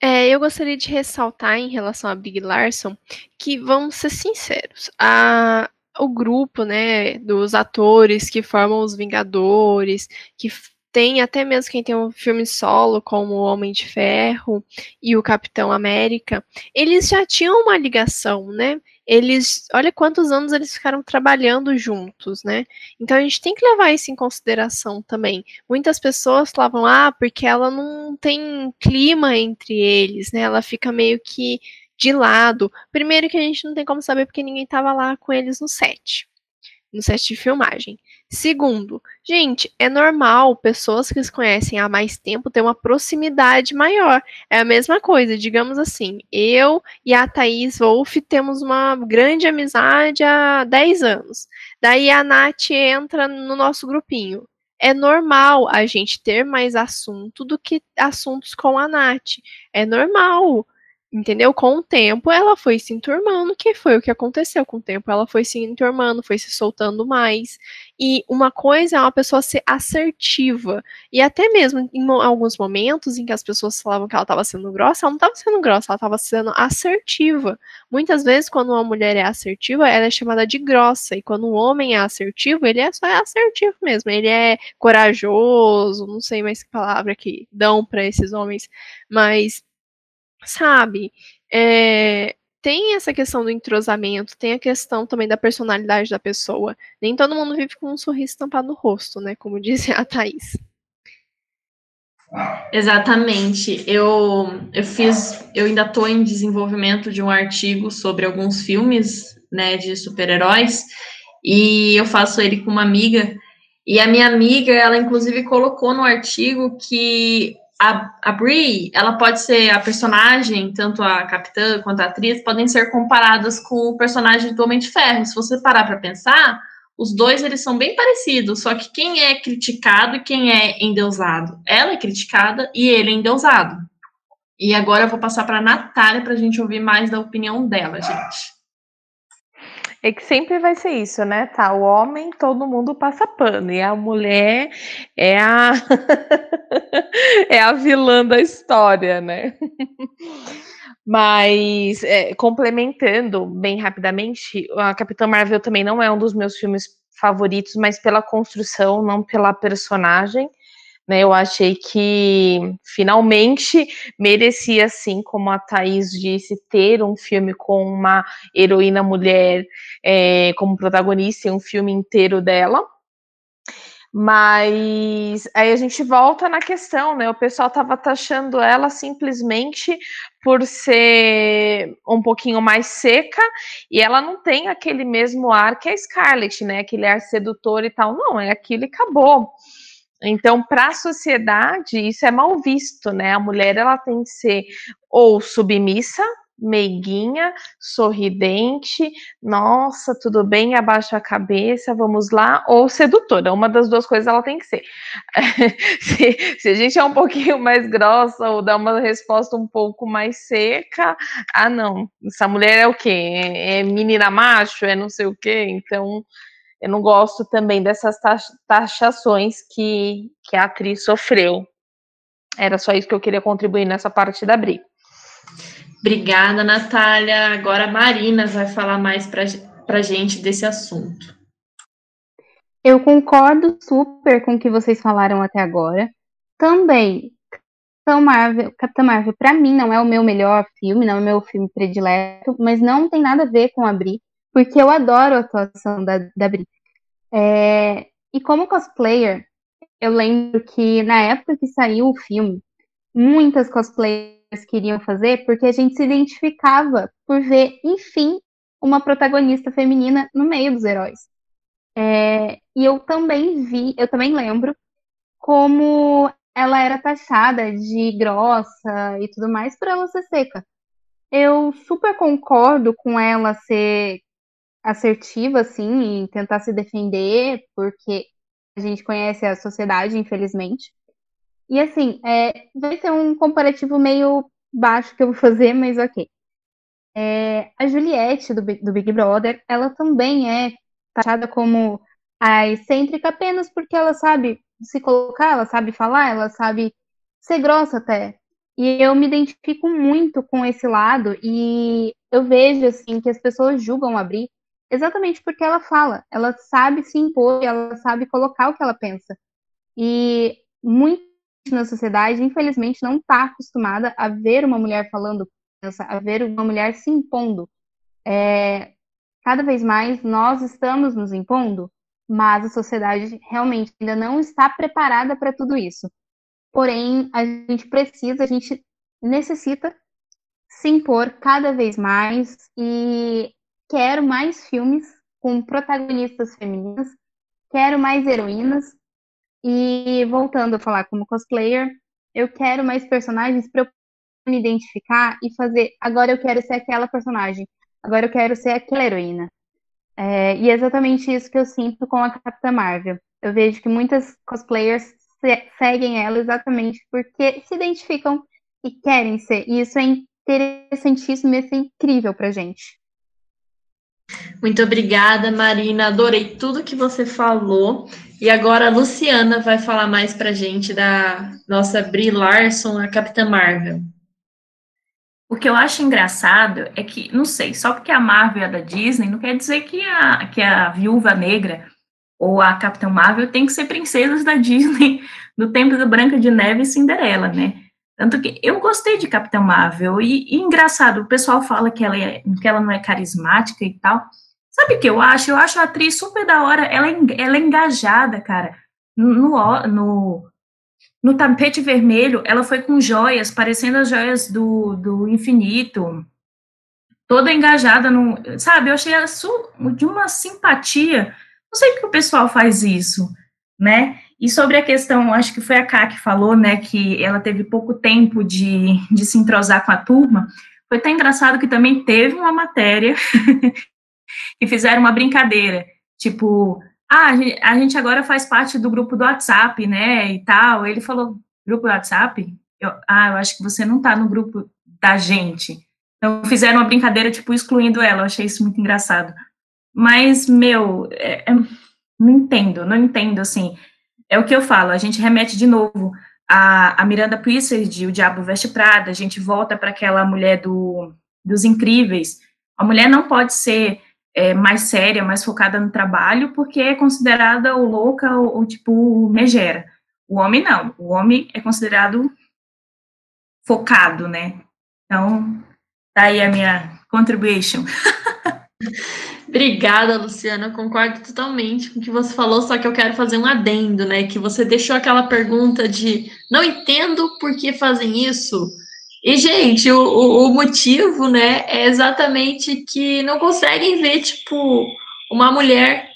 É, eu gostaria de ressaltar em relação a Big Larson que, vamos ser sinceros, a, o grupo né, dos atores que formam os Vingadores, que tem até mesmo quem tem um filme solo, como o Homem de Ferro e o Capitão América, eles já tinham uma ligação, né? eles, olha quantos anos eles ficaram trabalhando juntos, né? Então a gente tem que levar isso em consideração também. Muitas pessoas falavam, ah, porque ela não tem clima entre eles, né? Ela fica meio que de lado. Primeiro que a gente não tem como saber porque ninguém estava lá com eles no set, no set de filmagem. Segundo, gente, é normal pessoas que se conhecem há mais tempo ter uma proximidade maior. É a mesma coisa, digamos assim, eu e a Thaís Wolf temos uma grande amizade há 10 anos. Daí a Nath entra no nosso grupinho. É normal a gente ter mais assunto do que assuntos com a Nath. É normal. Entendeu? Com o tempo, ela foi se enturmando, que foi o que aconteceu. Com o tempo, ela foi se enturmando, foi se soltando mais. E uma coisa é uma pessoa ser assertiva. E até mesmo em alguns momentos em que as pessoas falavam que ela estava sendo grossa, ela não estava sendo grossa, ela estava sendo assertiva. Muitas vezes, quando uma mulher é assertiva, ela é chamada de grossa. E quando um homem é assertivo, ele é só assertivo mesmo. Ele é corajoso, não sei mais que palavra que dão para esses homens. Mas sabe? É, tem essa questão do entrosamento, tem a questão também da personalidade da pessoa. Nem todo mundo vive com um sorriso estampado no rosto, né? Como [laughs] disse a Thaís. Exatamente. Eu, eu fiz, eu ainda estou em desenvolvimento de um artigo sobre alguns filmes, né, de super-heróis, e eu faço ele com uma amiga. E a minha amiga, ela inclusive colocou no artigo que a, a Brie, ela pode ser a personagem, tanto a capitã quanto a atriz, podem ser comparadas com o personagem do Homem de Ferro. Se você parar para pensar, os dois eles são bem parecidos, só que quem é criticado e quem é endeusado? Ela é criticada e ele é endeusado. E agora eu vou passar para a Natália para a gente ouvir mais da opinião dela, gente. É que sempre vai ser isso, né? Tá, o homem todo mundo passa pano e a mulher é a [laughs] é a vilã da história, né? Mas é, complementando bem rapidamente, a Capitã Marvel também não é um dos meus filmes favoritos, mas pela construção, não pela personagem. Né, eu achei que finalmente merecia, assim como a Thaís disse, ter um filme com uma heroína mulher é, como protagonista, um filme inteiro dela. Mas aí a gente volta na questão, né? O pessoal estava taxando ela simplesmente por ser um pouquinho mais seca e ela não tem aquele mesmo ar que a Scarlett, né? Aquele ar sedutor e tal. Não, é aquilo e acabou. Então, para a sociedade, isso é mal visto, né? A mulher ela tem que ser ou submissa, meiguinha, sorridente, nossa, tudo bem, abaixa a cabeça, vamos lá, ou sedutora, uma das duas coisas ela tem que ser. [laughs] se, se, a gente é um pouquinho mais grossa ou dá uma resposta um pouco mais seca, ah não, essa mulher é o quê? É, é menina macho, é não sei o quê, então eu não gosto também dessas taxações que, que a atriz sofreu. Era só isso que eu queria contribuir nessa parte da briga. Obrigada, Natália. Agora a Marina vai falar mais para a gente desse assunto. Eu concordo super com o que vocês falaram até agora. Também, Capitão Marvel, Capitã Marvel, para mim, não é o meu melhor filme, não é o meu filme predileto, mas não tem nada a ver com a Bri, porque eu adoro a atuação da, da Bri. É, e como cosplayer, eu lembro que na época que saiu o filme, muitas cosplayers queriam fazer porque a gente se identificava por ver, enfim, uma protagonista feminina no meio dos heróis. É, e eu também vi, eu também lembro como ela era taxada de grossa e tudo mais por ela ser seca. Eu super concordo com ela ser assertiva, assim, e tentar se defender, porque a gente conhece a sociedade, infelizmente. E assim, é, vai ser um comparativo meio baixo que eu vou fazer, mas ok. É, a Juliette, do, do Big Brother, ela também é taxada como a excêntrica apenas porque ela sabe se colocar, ela sabe falar, ela sabe ser grossa até. E eu me identifico muito com esse lado e eu vejo assim que as pessoas julgam a exatamente porque ela fala, ela sabe se impor, ela sabe colocar o que ela pensa. E muito na sociedade, infelizmente, não está acostumada a ver uma mulher falando, a ver uma mulher se impondo. É, cada vez mais nós estamos nos impondo, mas a sociedade realmente ainda não está preparada para tudo isso. Porém, a gente precisa, a gente necessita se impor cada vez mais e quero mais filmes com protagonistas femininas, quero mais heroínas. E voltando a falar como cosplayer, eu quero mais personagens para eu me identificar e fazer. Agora eu quero ser aquela personagem. Agora eu quero ser aquela heroína. É, e é exatamente isso que eu sinto com a Capitã Marvel. Eu vejo que muitas cosplayers seguem ela exatamente porque se identificam e querem ser. E isso é interessantíssimo e isso é incrível pra gente. Muito obrigada, Marina. Adorei tudo que você falou. E agora a Luciana vai falar mais pra gente da nossa Brie Larson, a Capitã Marvel. O que eu acho engraçado é que, não sei, só porque a Marvel é da Disney, não quer dizer que a, que a Viúva Negra ou a Capitã Marvel tem que ser princesas da Disney [laughs] do tempo da Branca de Neve e Cinderela, né? Tanto que eu gostei de Capitã Marvel, e, e, engraçado, o pessoal fala que ela, é, que ela não é carismática e tal. Sabe o que eu acho? Eu acho a atriz super da hora, ela é, ela é engajada, cara. No, no, no tapete vermelho, ela foi com joias, parecendo as joias do, do infinito, toda engajada no. Sabe, eu achei ela de uma simpatia. Não sei porque o pessoal faz isso, né? E sobre a questão, acho que foi a Ká que falou, né, que ela teve pouco tempo de, de se entrosar com a turma. Foi tão engraçado que também teve uma matéria [laughs] que fizeram uma brincadeira, tipo, ah, a gente agora faz parte do grupo do WhatsApp, né, e tal. Ele falou, grupo do WhatsApp? Eu, ah, eu acho que você não tá no grupo da gente. Então, fizeram uma brincadeira, tipo, excluindo ela. Eu achei isso muito engraçado. Mas, meu, é, é, não entendo, não entendo, assim é o que eu falo, a gente remete de novo a, a Miranda Priestard, O Diabo Veste Prada, a gente volta para aquela mulher do, dos incríveis. A mulher não pode ser é, mais séria, mais focada no trabalho, porque é considerada ou louca ou, ou tipo megera. O homem não, o homem é considerado focado, né? Então, tá aí a minha contribution. [laughs] Obrigada, Luciana. concordo totalmente com o que você falou, só que eu quero fazer um adendo, né? Que você deixou aquela pergunta de não entendo por que fazem isso. E, gente, o, o, o motivo, né, é exatamente que não conseguem ver, tipo, uma mulher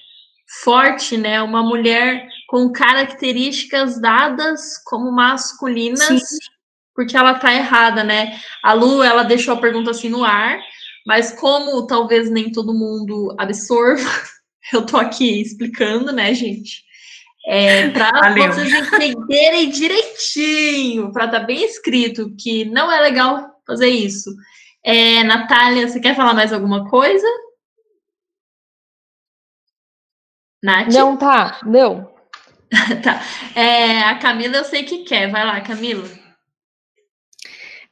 forte, né? Uma mulher com características dadas como masculinas, Sim. porque ela tá errada, né? A Lu, ela deixou a pergunta assim no ar, mas como talvez nem todo mundo absorva, [laughs] eu tô aqui explicando, né, gente? É, para [laughs] vocês entenderem direitinho, para estar tá bem escrito que não é legal fazer isso. É, Natália, você quer falar mais alguma coisa? Nath? Não, tá, não. [laughs] tá. É, a Camila eu sei que quer. Vai lá, Camila.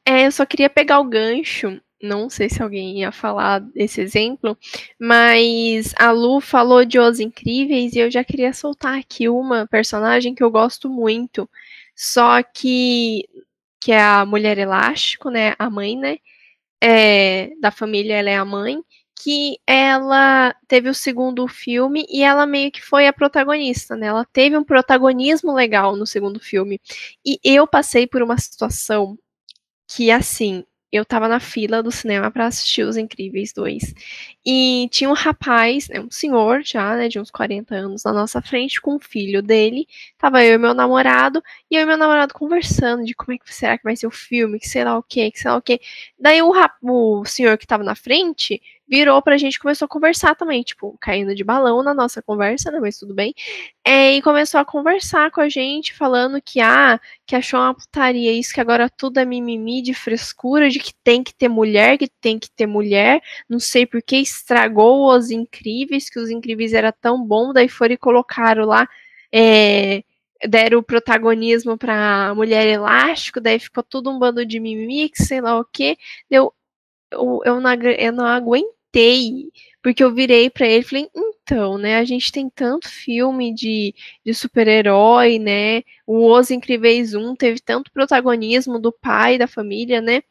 É, eu só queria pegar o gancho não sei se alguém ia falar desse exemplo, mas a Lu falou de Os Incríveis e eu já queria soltar aqui uma personagem que eu gosto muito. Só que que é a mulher elástico, né? A mãe, né? É, da família, ela é a mãe, que ela teve o segundo filme e ela meio que foi a protagonista, né? Ela teve um protagonismo legal no segundo filme. E eu passei por uma situação que, assim, eu tava na fila do cinema para assistir Os Incríveis 2. E tinha um rapaz, né, um senhor já, né, de uns 40 anos na nossa frente, com o filho dele. Tava eu e meu namorado, e eu e meu namorado conversando de como é que será que vai ser o filme, que sei lá o que, que sei lá o que. Daí o, o senhor que tava na frente virou pra gente começou a conversar também, tipo, caindo de balão na nossa conversa, né, mas tudo bem. É, e começou a conversar com a gente, falando que, ah, que achou uma putaria isso, que agora tudo é mimimi de frescura, de que tem que ter mulher, que tem que ter mulher, não sei por que estragou Os Incríveis, que Os Incríveis era tão bom, daí foram e colocaram lá, é, deram o protagonismo pra Mulher Elástico, daí ficou tudo um bando de mimimi, que sei lá o que, eu, eu, eu, não, eu não aguentei, porque eu virei para ele e falei, então, né, a gente tem tanto filme de, de super-herói, né, o Os Incríveis 1 teve tanto protagonismo do pai da família, né,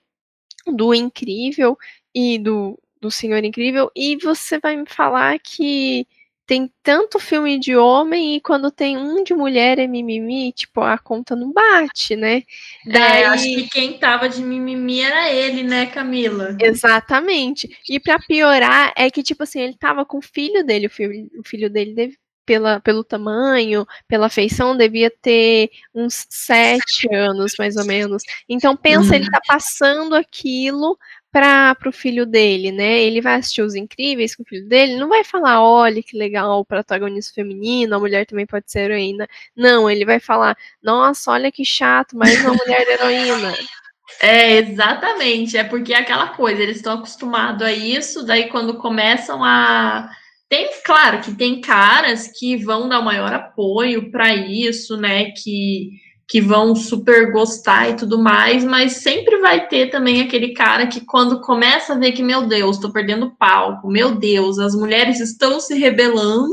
do Incrível e do, do Senhor Incrível, e você vai me falar que tem tanto filme de homem e quando tem um de mulher é mimimi, tipo, a conta não bate, né? Daí... É, acho que quem tava de mimimi era ele, né, Camila? Exatamente. E para piorar, é que, tipo assim, ele tava com o filho dele, o filho, o filho dele deve, pela, pelo tamanho, pela feição, devia ter uns sete anos, mais ou menos. Então, pensa, ele tá passando aquilo para o filho dele, né? Ele vai assistir Os Incríveis com o filho dele, não vai falar, olha que legal, o protagonista feminino, a mulher também pode ser heroína. Não, ele vai falar, nossa, olha que chato, mais uma mulher heroína. [laughs] É, exatamente. É porque é aquela coisa, eles estão acostumados a isso, daí quando começam a. Tem, claro que tem caras que vão dar o maior apoio para isso, né? Que que vão super gostar e tudo mais, mas sempre vai ter também aquele cara que quando começa a ver que, meu Deus, estou perdendo palco, meu Deus, as mulheres estão se rebelando,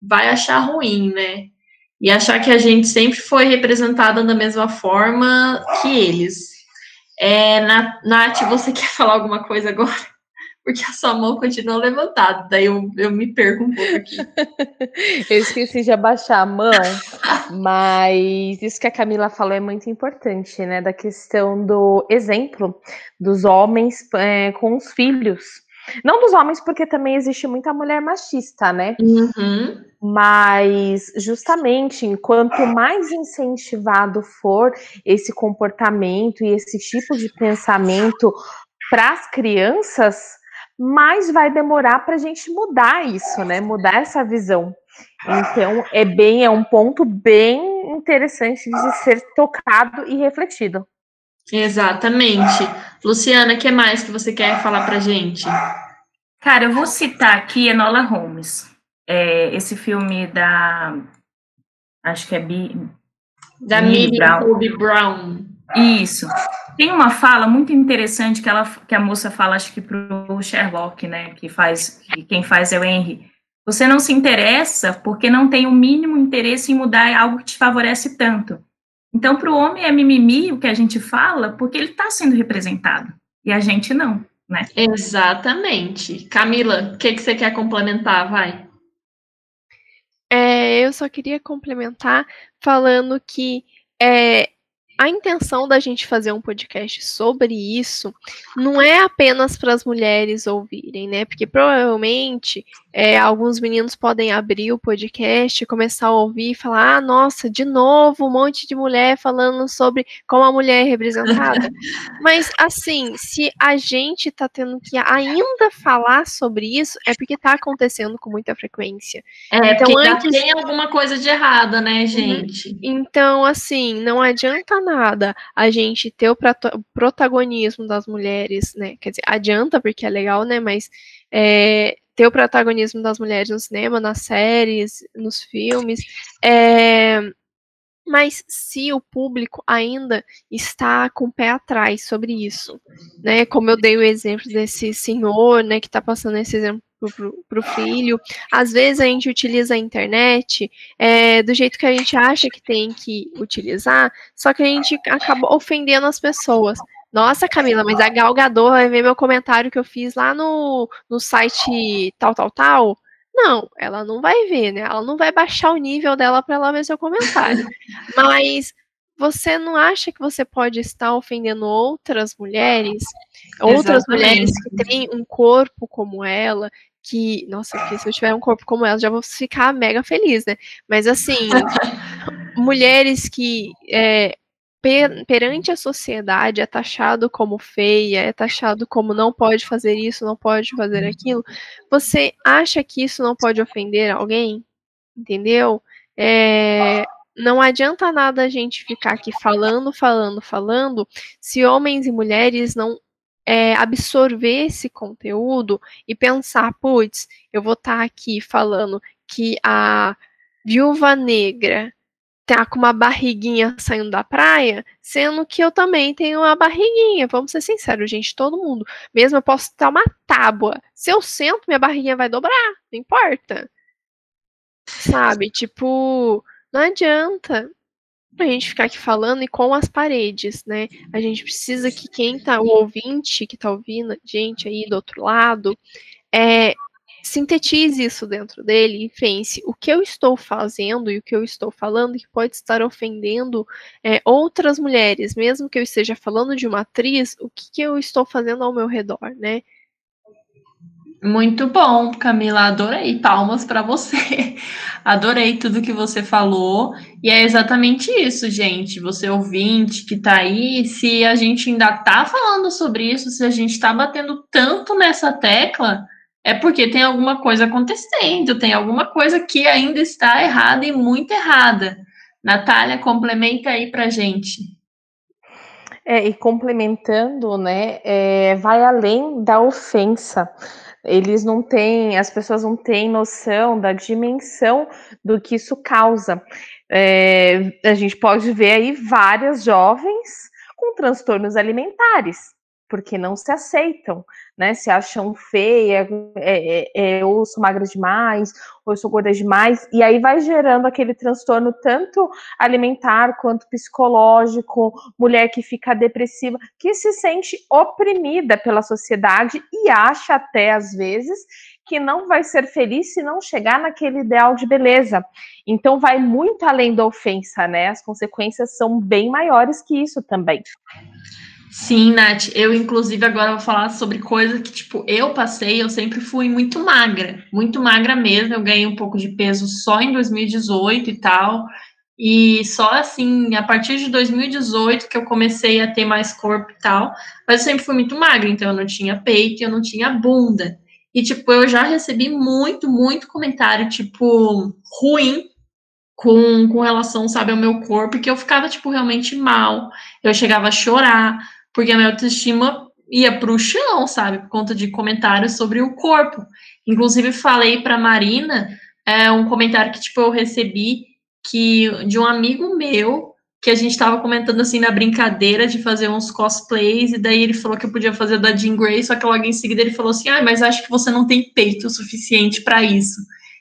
vai achar ruim, né? E achar que a gente sempre foi representada da mesma forma que eles. É, Nath, você [laughs] quer falar alguma coisa agora? Porque a sua mão continua levantada. Daí eu, eu me perco um pouco aqui. [laughs] eu esqueci de abaixar a mão, mas isso que a Camila falou é muito importante, né? Da questão do exemplo dos homens é, com os filhos. Não dos homens, porque também existe muita mulher machista, né? Uhum. Mas, justamente, quanto mais incentivado for esse comportamento e esse tipo de pensamento para as crianças, mais vai demorar para a gente mudar isso, né? Mudar essa visão. Então, é bem, é um ponto bem interessante de ser tocado e refletido. Exatamente. Luciana, o que mais que você quer falar para gente? Cara, eu vou citar aqui Enola Holmes. É, esse filme da. Acho que é Bi, da Millie Brown. Brown. Isso. Tem uma fala muito interessante que, ela, que a moça fala, acho que para o Sherlock, né? Que faz, que quem faz é o Henry. Você não se interessa porque não tem o mínimo interesse em mudar algo que te favorece tanto. Então, para o homem é mimimi o que a gente fala, porque ele está sendo representado e a gente não, né? Exatamente. Camila, o que, que você quer complementar? Vai. É, eu só queria complementar falando que é, a intenção da gente fazer um podcast sobre isso não é apenas para as mulheres ouvirem, né? Porque provavelmente é, alguns meninos podem abrir o podcast, começar a ouvir e falar: ah, nossa, de novo um monte de mulher falando sobre como a mulher é representada. [laughs] Mas, assim, se a gente tá tendo que ainda falar sobre isso, é porque tá acontecendo com muita frequência. É, então, antes... tem alguma coisa de errada, né, uhum. gente? Então, assim, não adianta nada a gente ter o protagonismo das mulheres, né? Quer dizer, adianta porque é legal, né? Mas. É, ter o protagonismo das mulheres no cinema, nas séries, nos filmes. É, mas se o público ainda está com o pé atrás sobre isso, né? Como eu dei o exemplo desse senhor, né, que está passando esse exemplo para o filho. Às vezes a gente utiliza a internet é, do jeito que a gente acha que tem que utilizar, só que a gente acaba ofendendo as pessoas. Nossa, Camila, mas a Gal Gadot vai ver meu comentário que eu fiz lá no, no site tal, tal, tal. Não, ela não vai ver, né? Ela não vai baixar o nível dela para ela ver seu comentário. [laughs] Mas você não acha que você pode estar ofendendo outras mulheres? Outras Exatamente. mulheres que têm um corpo como ela, que, nossa, que se eu tiver um corpo como ela, já vou ficar mega feliz, né? Mas assim, [laughs] mulheres que é, per, perante a sociedade é taxado como feia, é taxado como não pode fazer isso, não pode fazer aquilo, você acha que isso não pode ofender alguém? Entendeu? É, não adianta nada a gente ficar aqui falando, falando, falando, se homens e mulheres não é, absorver esse conteúdo e pensar, putz, eu vou estar tá aqui falando que a viúva negra tá com uma barriguinha saindo da praia, sendo que eu também tenho uma barriguinha. Vamos ser sinceros, gente, todo mundo. Mesmo eu posso estar uma tábua. Se eu sento, minha barriguinha vai dobrar, não importa. Sabe? Tipo, não adianta a gente ficar aqui falando e com as paredes, né? A gente precisa que quem tá, o ouvinte que tá ouvindo, gente aí do outro lado, é, sintetize isso dentro dele e pense o que eu estou fazendo e o que eu estou falando que pode estar ofendendo é, outras mulheres, mesmo que eu esteja falando de uma atriz, o que, que eu estou fazendo ao meu redor, né? Muito bom, Camila, adorei. Palmas para você. [laughs] Adorei tudo que você falou. E é exatamente isso, gente. Você ouvinte que tá aí, se a gente ainda tá falando sobre isso, se a gente tá batendo tanto nessa tecla, é porque tem alguma coisa acontecendo, tem alguma coisa que ainda está errada e muito errada. Natália, complementa aí para gente. É, e complementando, né, é, vai além da ofensa. Eles não têm, as pessoas não têm noção da dimensão do que isso causa. É, a gente pode ver aí várias jovens com transtornos alimentares porque não se aceitam, né? Se acham feia, é, é, é, eu sou magra demais, ou sou gorda demais, e aí vai gerando aquele transtorno tanto alimentar quanto psicológico, mulher que fica depressiva, que se sente oprimida pela sociedade e acha até às vezes que não vai ser feliz se não chegar naquele ideal de beleza. Então vai muito além da ofensa, né? As consequências são bem maiores que isso também. Sim, Nath, eu inclusive agora vou falar sobre coisa que, tipo, eu passei, eu sempre fui muito magra, muito magra mesmo, eu ganhei um pouco de peso só em 2018 e tal, e só assim, a partir de 2018 que eu comecei a ter mais corpo e tal, mas eu sempre fui muito magra, então eu não tinha peito, eu não tinha bunda, e, tipo, eu já recebi muito, muito comentário, tipo, ruim com, com relação, sabe, ao meu corpo, que eu ficava, tipo, realmente mal, eu chegava a chorar, porque a minha autoestima ia para o chão, sabe, por conta de comentários sobre o corpo. Inclusive, falei para Marina é, um comentário que, tipo, eu recebi que de um amigo meu, que a gente estava comentando assim na brincadeira de fazer uns cosplays, e daí ele falou que eu podia fazer da Jean Grey, só que logo em seguida ele falou assim: ah, mas acho que você não tem peito suficiente para isso.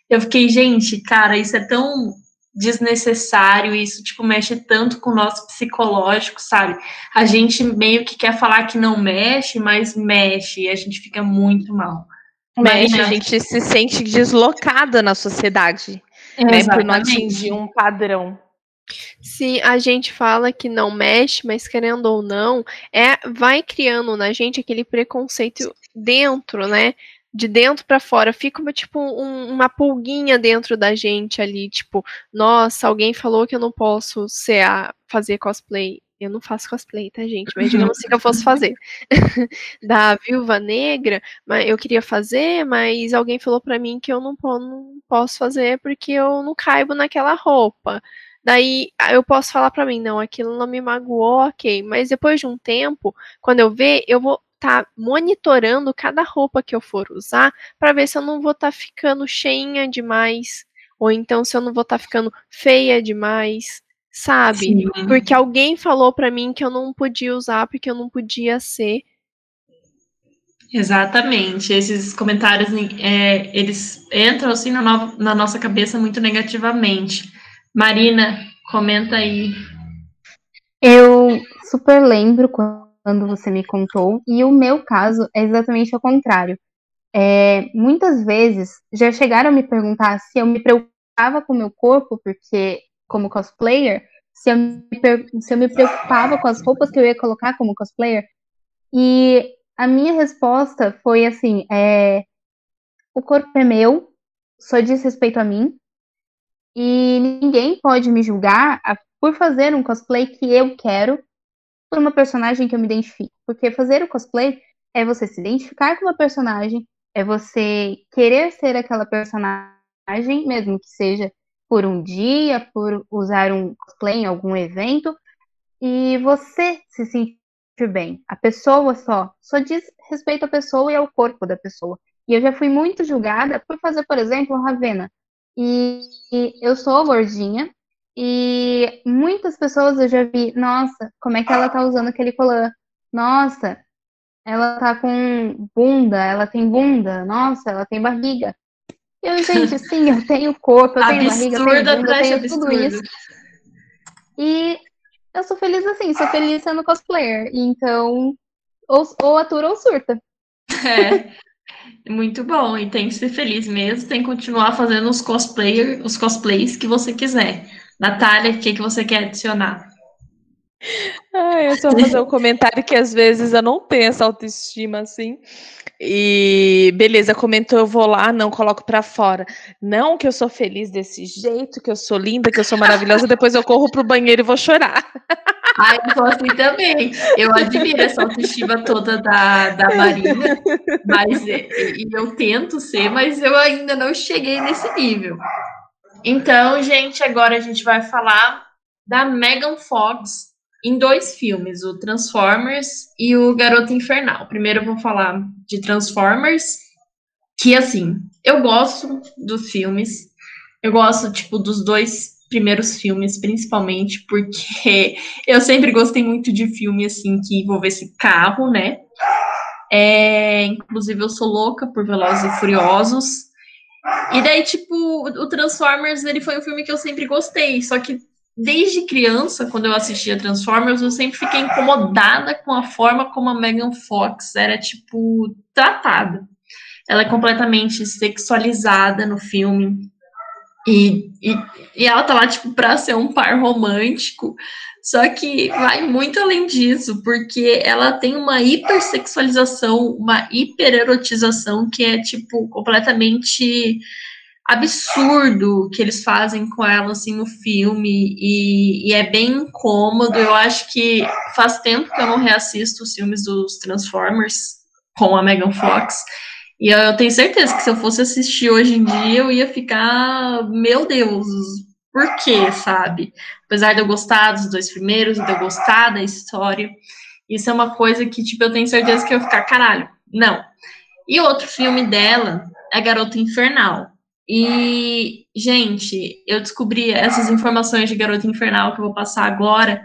Eu fiquei, gente, cara, isso é tão desnecessário, isso, tipo, mexe tanto com o nosso psicológico, sabe? A gente meio que quer falar que não mexe, mas mexe, e a gente fica muito mal. Mexe, a gente se sente deslocada na sociedade, né, por não atingir um padrão. Sim, a gente fala que não mexe, mas querendo ou não, é vai criando na gente aquele preconceito dentro, né? De dentro para fora, fica uma, tipo um, uma pulguinha dentro da gente ali, tipo, nossa, alguém falou que eu não posso ser a, fazer cosplay. Eu não faço cosplay, tá, gente? Mas digamos assim que eu fosse fazer. [laughs] da Viúva Negra, mas eu queria fazer, mas alguém falou para mim que eu não, não posso fazer porque eu não caibo naquela roupa. Daí eu posso falar para mim, não, aquilo não me magoou, ok. Mas depois de um tempo, quando eu ver, eu vou tá monitorando cada roupa que eu for usar para ver se eu não vou estar tá ficando cheinha demais ou então se eu não vou estar tá ficando feia demais, sabe? Sim. Porque alguém falou para mim que eu não podia usar porque eu não podia ser Exatamente. Esses comentários, é, eles entram assim na, no, na nossa cabeça muito negativamente. Marina, comenta aí. Eu super lembro quando você me contou, e o meu caso é exatamente o contrário. É, muitas vezes já chegaram a me perguntar se eu me preocupava com o meu corpo, porque, como cosplayer, se eu, me, se eu me preocupava com as roupas que eu ia colocar como cosplayer. E a minha resposta foi assim: é, o corpo é meu, só diz respeito a mim, e ninguém pode me julgar por fazer um cosplay que eu quero por uma personagem que eu me identifico. Porque fazer o cosplay é você se identificar com uma personagem, é você querer ser aquela personagem, mesmo que seja por um dia, por usar um cosplay em algum evento, e você se sentir bem. A pessoa só, só diz respeito à pessoa e ao corpo da pessoa. E eu já fui muito julgada por fazer, por exemplo, Ravena. E, e eu sou gordinha, e muitas pessoas eu já vi, nossa, como é que ela tá usando aquele colã? Nossa, ela tá com bunda, ela tem bunda, nossa, ela tem barriga. Eu, gente, [laughs] sim, eu tenho corpo, eu tenho barriga, eu tenho bunda, eu tenho tudo isso. E eu sou feliz assim, sou feliz sendo cosplayer. Então, ou, ou atura ou surta. [laughs] É. Muito bom, e tem que ser feliz mesmo, tem que continuar fazendo os cosplayer, os cosplays que você quiser. Natália, o que, que você quer adicionar? Ah, eu só vou fazer um [laughs] comentário que às vezes eu não tenho essa autoestima assim. E beleza, comentou, eu vou lá, não coloco para fora. Não que eu sou feliz desse jeito, que eu sou linda, que eu sou maravilhosa, [laughs] depois eu corro pro banheiro e vou chorar. Ai, eu sou assim também. Eu admiro essa autoestima toda da, da Marina, mas e eu tento ser, mas eu ainda não cheguei nesse nível. Então, gente, agora a gente vai falar da Megan Fox, em dois filmes, o Transformers e o Garoto Infernal. Primeiro eu vou falar de Transformers, que assim, eu gosto dos filmes. Eu gosto, tipo, dos dois primeiros filmes, principalmente, porque [laughs] eu sempre gostei muito de filme, assim, que envolvesse carro, né? É, inclusive, eu sou louca por Velozes e Furiosos. E daí, tipo, o Transformers, ele foi um filme que eu sempre gostei, só que desde criança, quando eu assistia Transformers, eu sempre fiquei incomodada com a forma como a Megan Fox era, tipo, tratada. Ela é completamente sexualizada no filme. E, e, e ela tá lá, tipo, pra ser um par romântico. Só que vai muito além disso, porque ela tem uma hipersexualização, uma hipererotização que é, tipo, completamente absurdo que eles fazem com ela assim no filme e, e, é bem incômodo. Eu acho que faz tempo que eu não reassisto os filmes dos Transformers com a Megan Fox. E eu, eu tenho certeza que se eu fosse assistir hoje em dia, eu ia ficar, meu Deus, por quê, sabe? Apesar de eu gostar dos dois primeiros, de eu gostar da história, isso é uma coisa que, tipo, eu tenho certeza que eu ia ficar, caralho, não. E outro filme dela é Garota Infernal. E, gente, eu descobri essas informações de Garota Infernal que eu vou passar agora.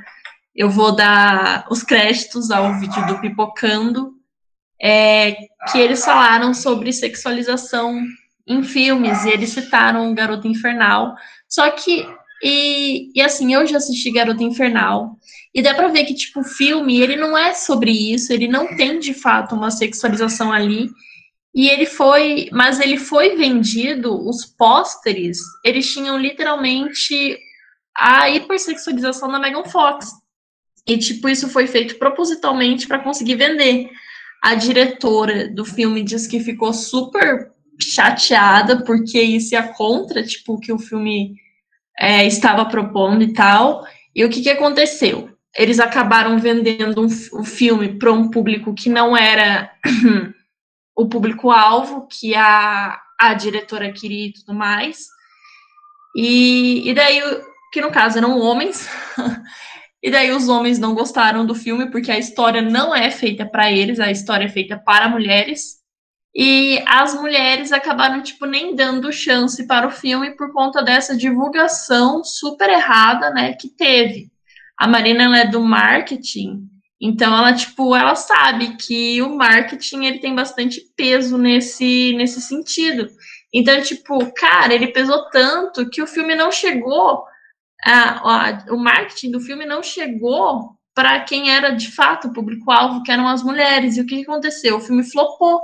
Eu vou dar os créditos ao vídeo do Pipocando, é, que eles falaram sobre sexualização em filmes, e eles citaram Garota Infernal. Só que, e, e assim, eu já assisti Garota Infernal, e dá pra ver que, tipo, o filme, ele não é sobre isso, ele não tem, de fato, uma sexualização ali, e ele foi, mas ele foi vendido, os pôsteres, eles tinham literalmente a hipersexualização da Megan Fox. E tipo, isso foi feito propositalmente para conseguir vender. A diretora do filme diz que ficou super chateada porque isso ia contra, tipo, que o filme é, estava propondo e tal. E o que, que aconteceu? Eles acabaram vendendo um, um filme para um público que não era [clears throat] o público-alvo, que a, a diretora queria e tudo mais. E, e daí, que no caso eram homens, [laughs] e daí os homens não gostaram do filme, porque a história não é feita para eles, a história é feita para mulheres. E as mulheres acabaram, tipo, nem dando chance para o filme por conta dessa divulgação super errada, né, que teve. A Marina, ela é do marketing, Então ela tipo, ela sabe que o marketing ele tem bastante peso nesse nesse sentido. Então, tipo, cara, ele pesou tanto que o filme não chegou a, a, o marketing do filme não chegou para quem era de fato o público-alvo, que eram as mulheres. E o que aconteceu? O filme flopou.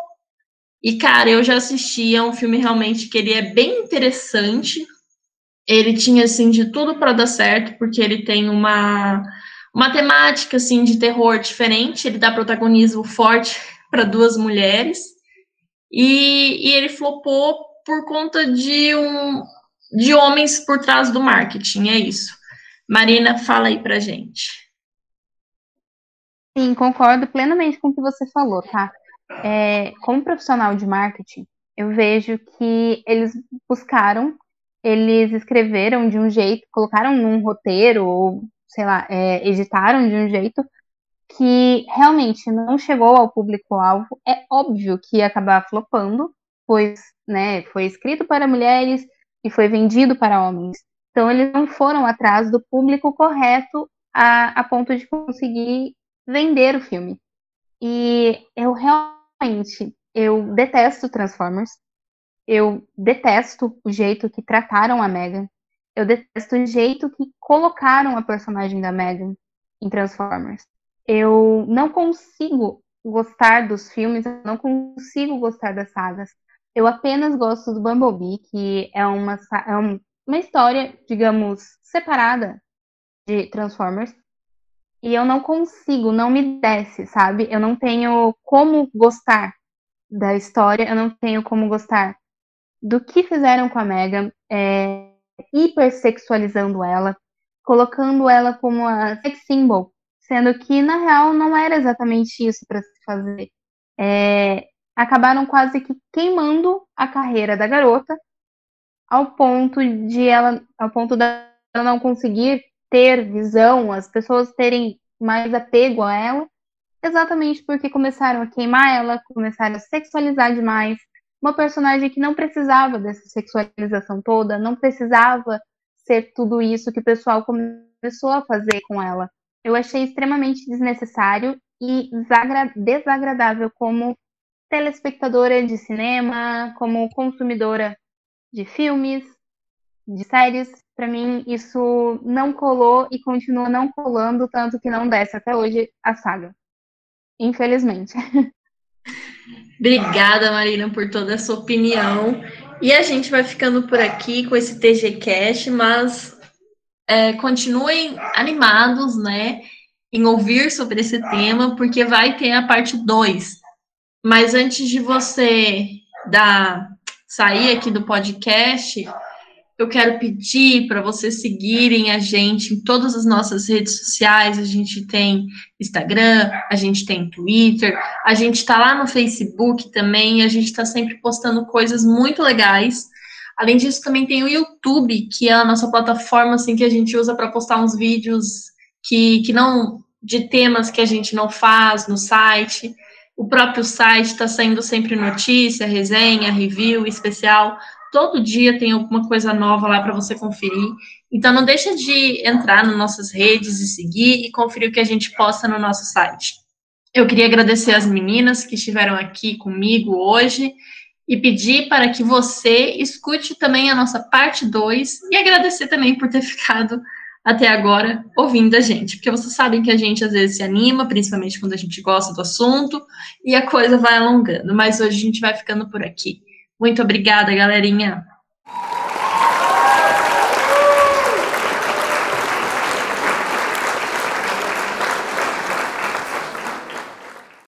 E, cara, eu já assisti, é um filme realmente que ele é bem interessante. Ele tinha, assim, de tudo para dar certo, porque ele tem uma, uma temática, assim, de terror diferente. Ele dá protagonismo forte [laughs] para duas mulheres. E, e ele flopou por conta de um de homens por trás do marketing, é isso. Marina, fala aí pra gente. Sim, concordo plenamente com o que você falou, tá? É, como profissional de marketing, eu vejo que eles buscaram, eles escreveram de um jeito, colocaram num roteiro, ou sei lá, é, editaram de um jeito que realmente não chegou ao público-alvo. É óbvio que ia acabar flopando, pois né, foi escrito para mulheres e foi vendido para homens. Então, eles não foram atrás do público correto a, a ponto de conseguir vender o filme. E eu realmente, eu detesto Transformers. Eu detesto o jeito que trataram a Megan. Eu detesto o jeito que colocaram a personagem da Megan em Transformers. Eu não consigo gostar dos filmes, eu não consigo gostar das sagas. Eu apenas gosto do Bumblebee, que é uma, é uma história, digamos, separada de Transformers. E eu não consigo, não me desce, sabe? Eu não tenho como gostar da história, eu não tenho como gostar do que fizeram com a Megan, é, hipersexualizando ela, colocando ela como a sex symbol, sendo que na real não era exatamente isso para se fazer. É, acabaram quase que queimando a carreira da garota ao ponto de ela, ao ponto dela não conseguir ter visão, as pessoas terem mais apego a ela, exatamente porque começaram a queimar ela, começaram a sexualizar demais, uma personagem que não precisava dessa sexualização toda, não precisava ser tudo isso que o pessoal começou a fazer com ela. Eu achei extremamente desnecessário e desagradável como telespectadora de cinema, como consumidora de filmes, de séries, para mim isso não colou e continua não colando, tanto que não desce até hoje a saga. Infelizmente. Obrigada, Marina, por toda essa opinião. E a gente vai ficando por aqui com esse TG Cash, mas é, continuem animados, né, em ouvir sobre esse tema, porque vai ter a parte 2 mas antes de você dar, sair aqui do podcast, eu quero pedir para vocês seguirem a gente em todas as nossas redes sociais. A gente tem Instagram, a gente tem Twitter, a gente está lá no Facebook também. A gente está sempre postando coisas muito legais. Além disso, também tem o YouTube, que é a nossa plataforma assim que a gente usa para postar uns vídeos que, que não de temas que a gente não faz no site. O próprio site está saindo sempre notícia, resenha, review, especial. Todo dia tem alguma coisa nova lá para você conferir. Então não deixa de entrar nas nossas redes e seguir e conferir o que a gente posta no nosso site. Eu queria agradecer as meninas que estiveram aqui comigo hoje e pedir para que você escute também a nossa parte 2 e agradecer também por ter [laughs] ficado até agora ouvindo a gente, porque vocês sabem que a gente às vezes se anima, principalmente quando a gente gosta do assunto, e a coisa vai alongando. Mas hoje a gente vai ficando por aqui. Muito obrigada, galerinha.